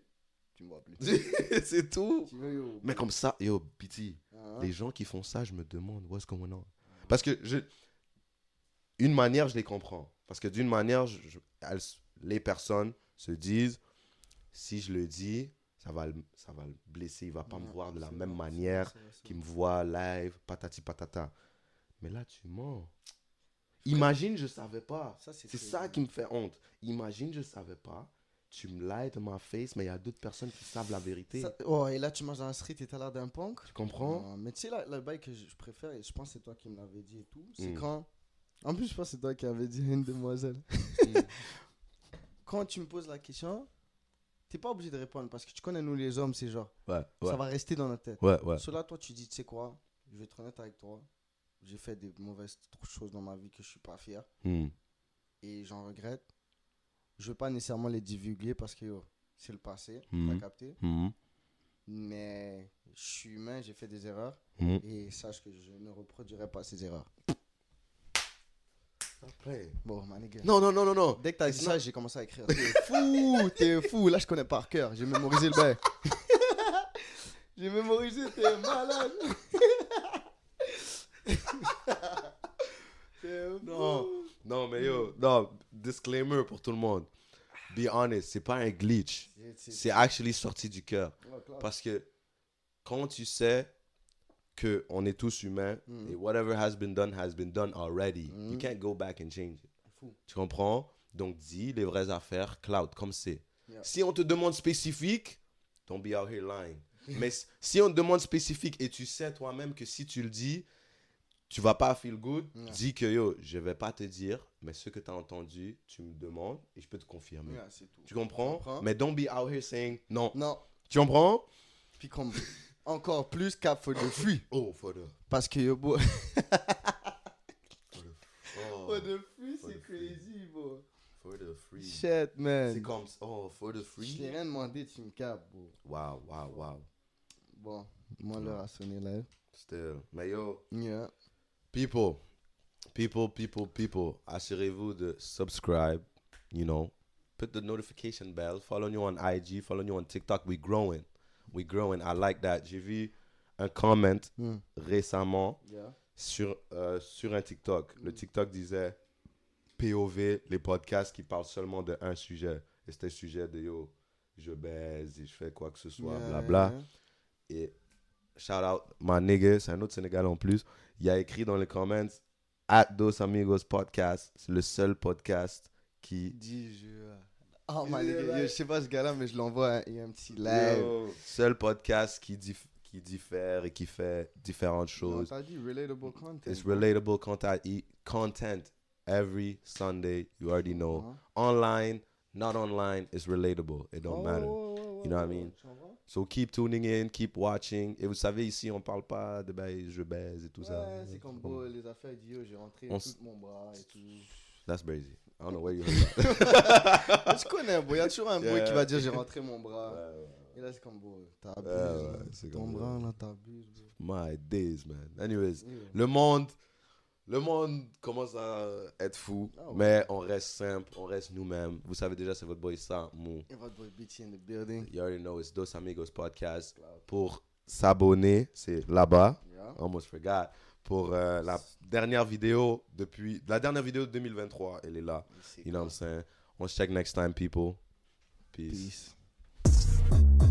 Tu me vois plus. *laughs* c'est tout. Tu veux, yo? Mais comme ça, yo, pitié. Hein? Les gens qui font ça, je me demande what's going on. Parce que je, une manière, je les comprends. Parce que d'une manière, je- je- elles- les personnes se disent, si je le dis, ça va, le- ça va le blesser, il va pas me voir de la même vrai, manière qu'il me voit live, patati patata. Mais là, tu mens. Imagine, je savais pas. C'est ça qui me fait honte. Imagine, je savais pas. Tu me lies de ma face, mais il y a d'autres personnes qui savent la vérité. Ça- Oh, et là, tu manges dans la street et t'as l'air d'un punk. Tu comprends? Non, mais tu sais, la- le bail que je, je préfère, et je pense que c'est toi qui me l'avais dit et tout, c'est Mm. quand. En plus, je pense que c'est toi qui avais dit une demoiselle. Mm. *laughs* quand tu me poses la question, t'es pas obligé de répondre parce que tu connais, nous les hommes, c'est genre, Ouais, ouais. ça va rester dans notre tête. Ouais, ouais. Cela, toi, tu dis, tu sais quoi, je vais être honnête avec toi, j'ai fait des mauvaises choses dans ma vie que je suis pas fier Hmm. et j'en regrette. Je veux pas nécessairement les divulguer parce que yo, c'est le passé, Mhm. t'as capté. Mhm. Mais je suis humain, j'ai fait des erreurs et sache que je ne reproduirai pas ces erreurs. Bon, my nigga. Non, non, non, non, non. Dès que t'as dit ça, j'ai commencé à écrire. T'es fou, *laughs* t'es fou. Là, je connais par cœur. J'ai mémorisé le bail. *laughs* j'ai mémorisé, t'es malade. *laughs* Non. Non, mais yo, non, disclaimer pour tout le monde. Be honest, c'est pas un glitch. C'est- actually sorti du cœur. Parce que quand tu sais que on est tous humains Mm. et whatever has been done has been done already, you Mm. can't go back and change it. Fou. Tu comprends? Donc dis les vraies affaires, cloud, comme c'est. Yeah. Si on te demande spécifique, don't be out here lying. *laughs* Mais si on te demande spécifique et tu sais toi-même que si tu le dis, tu vas pas feel good, Yeah. dis que yo, je vais pas te dire, mais ce que tu as entendu, tu me demandes et je peux te confirmer. Tu comprends? Mais don't be out here saying non. Non. Tu comprends? Puis comme encore plus cap for the free. Oh, for the. Parce que yo. *laughs* Oh, For the free, c'est crazy, bro. for the free. Shit, man. C'est comme oh, for the Je free. t'ai rien demandé, tu me capes, bro. Wow, wow, wow. Bon, moi, l'heure a sonné là. Still. Mais yo, Yeah. people, people, people, people, assurez-vous de subscribe, you know, put the notification bell, follow you on IG, follow you on TikTok. We growing. We growing. I like that. J'ai vu un comment Mm. récemment Yeah. sur, euh, sur un TikTok. Le Mm. TikTok disait POV, les podcasts qui parlent seulement de un sujet. Et c'était le sujet de yo, je baise et je fais quoi que ce soit, Yeah, blabla. yeah. Et shout out my nigga, c'est un autre Sénégalais en plus. Il a écrit dans les comments At Dos Amigos Podcast, c'est le seul podcast qui. Dis je. Oh, là. yo, je sais pas ce gars-là, mais je l'envoie. Il y a un petit live. Yo, seul podcast qui, dif- qui diffère et qui fait différentes Non, choses. t'as dit relatable content. It's relatable content, content every Sunday. You already know. Uh-huh. Online, not online, it's relatable. It don't Oh, matter. ouais, ouais, ouais, You know what I mean? So keep tuning in, keep watching. Et vous savez, ici, on parle pas de ben, je baise et tout ça. Ouais, c'est comme beau, les affaires, yo, j'ai rentré On tout s- mon bras et tout. That's crazy. I don't know where you heard that. Tu connais, bro, il y a toujours un Yeah. qui va dire j'ai rentré mon bras. Et là, c'est comme beau, t'abuses. Ton bras, là, t'abuses, bro. My days, man. Anyways, le monde, le monde commence à être fou, Ah ouais. mais on reste simple, on reste nous-mêmes. Vous savez déjà, c'est votre boy Sam Mou. Et votre boy BT in the building. You already know it's Dos Amigos Podcast. Pour s'abonner, c'est là-bas. Yeah. Almost forgot. Pour euh, la dernière vidéo depuis la dernière vidéo de 2023, elle est là. You know what I'm saying? On se check next time, people. Peace. Peace.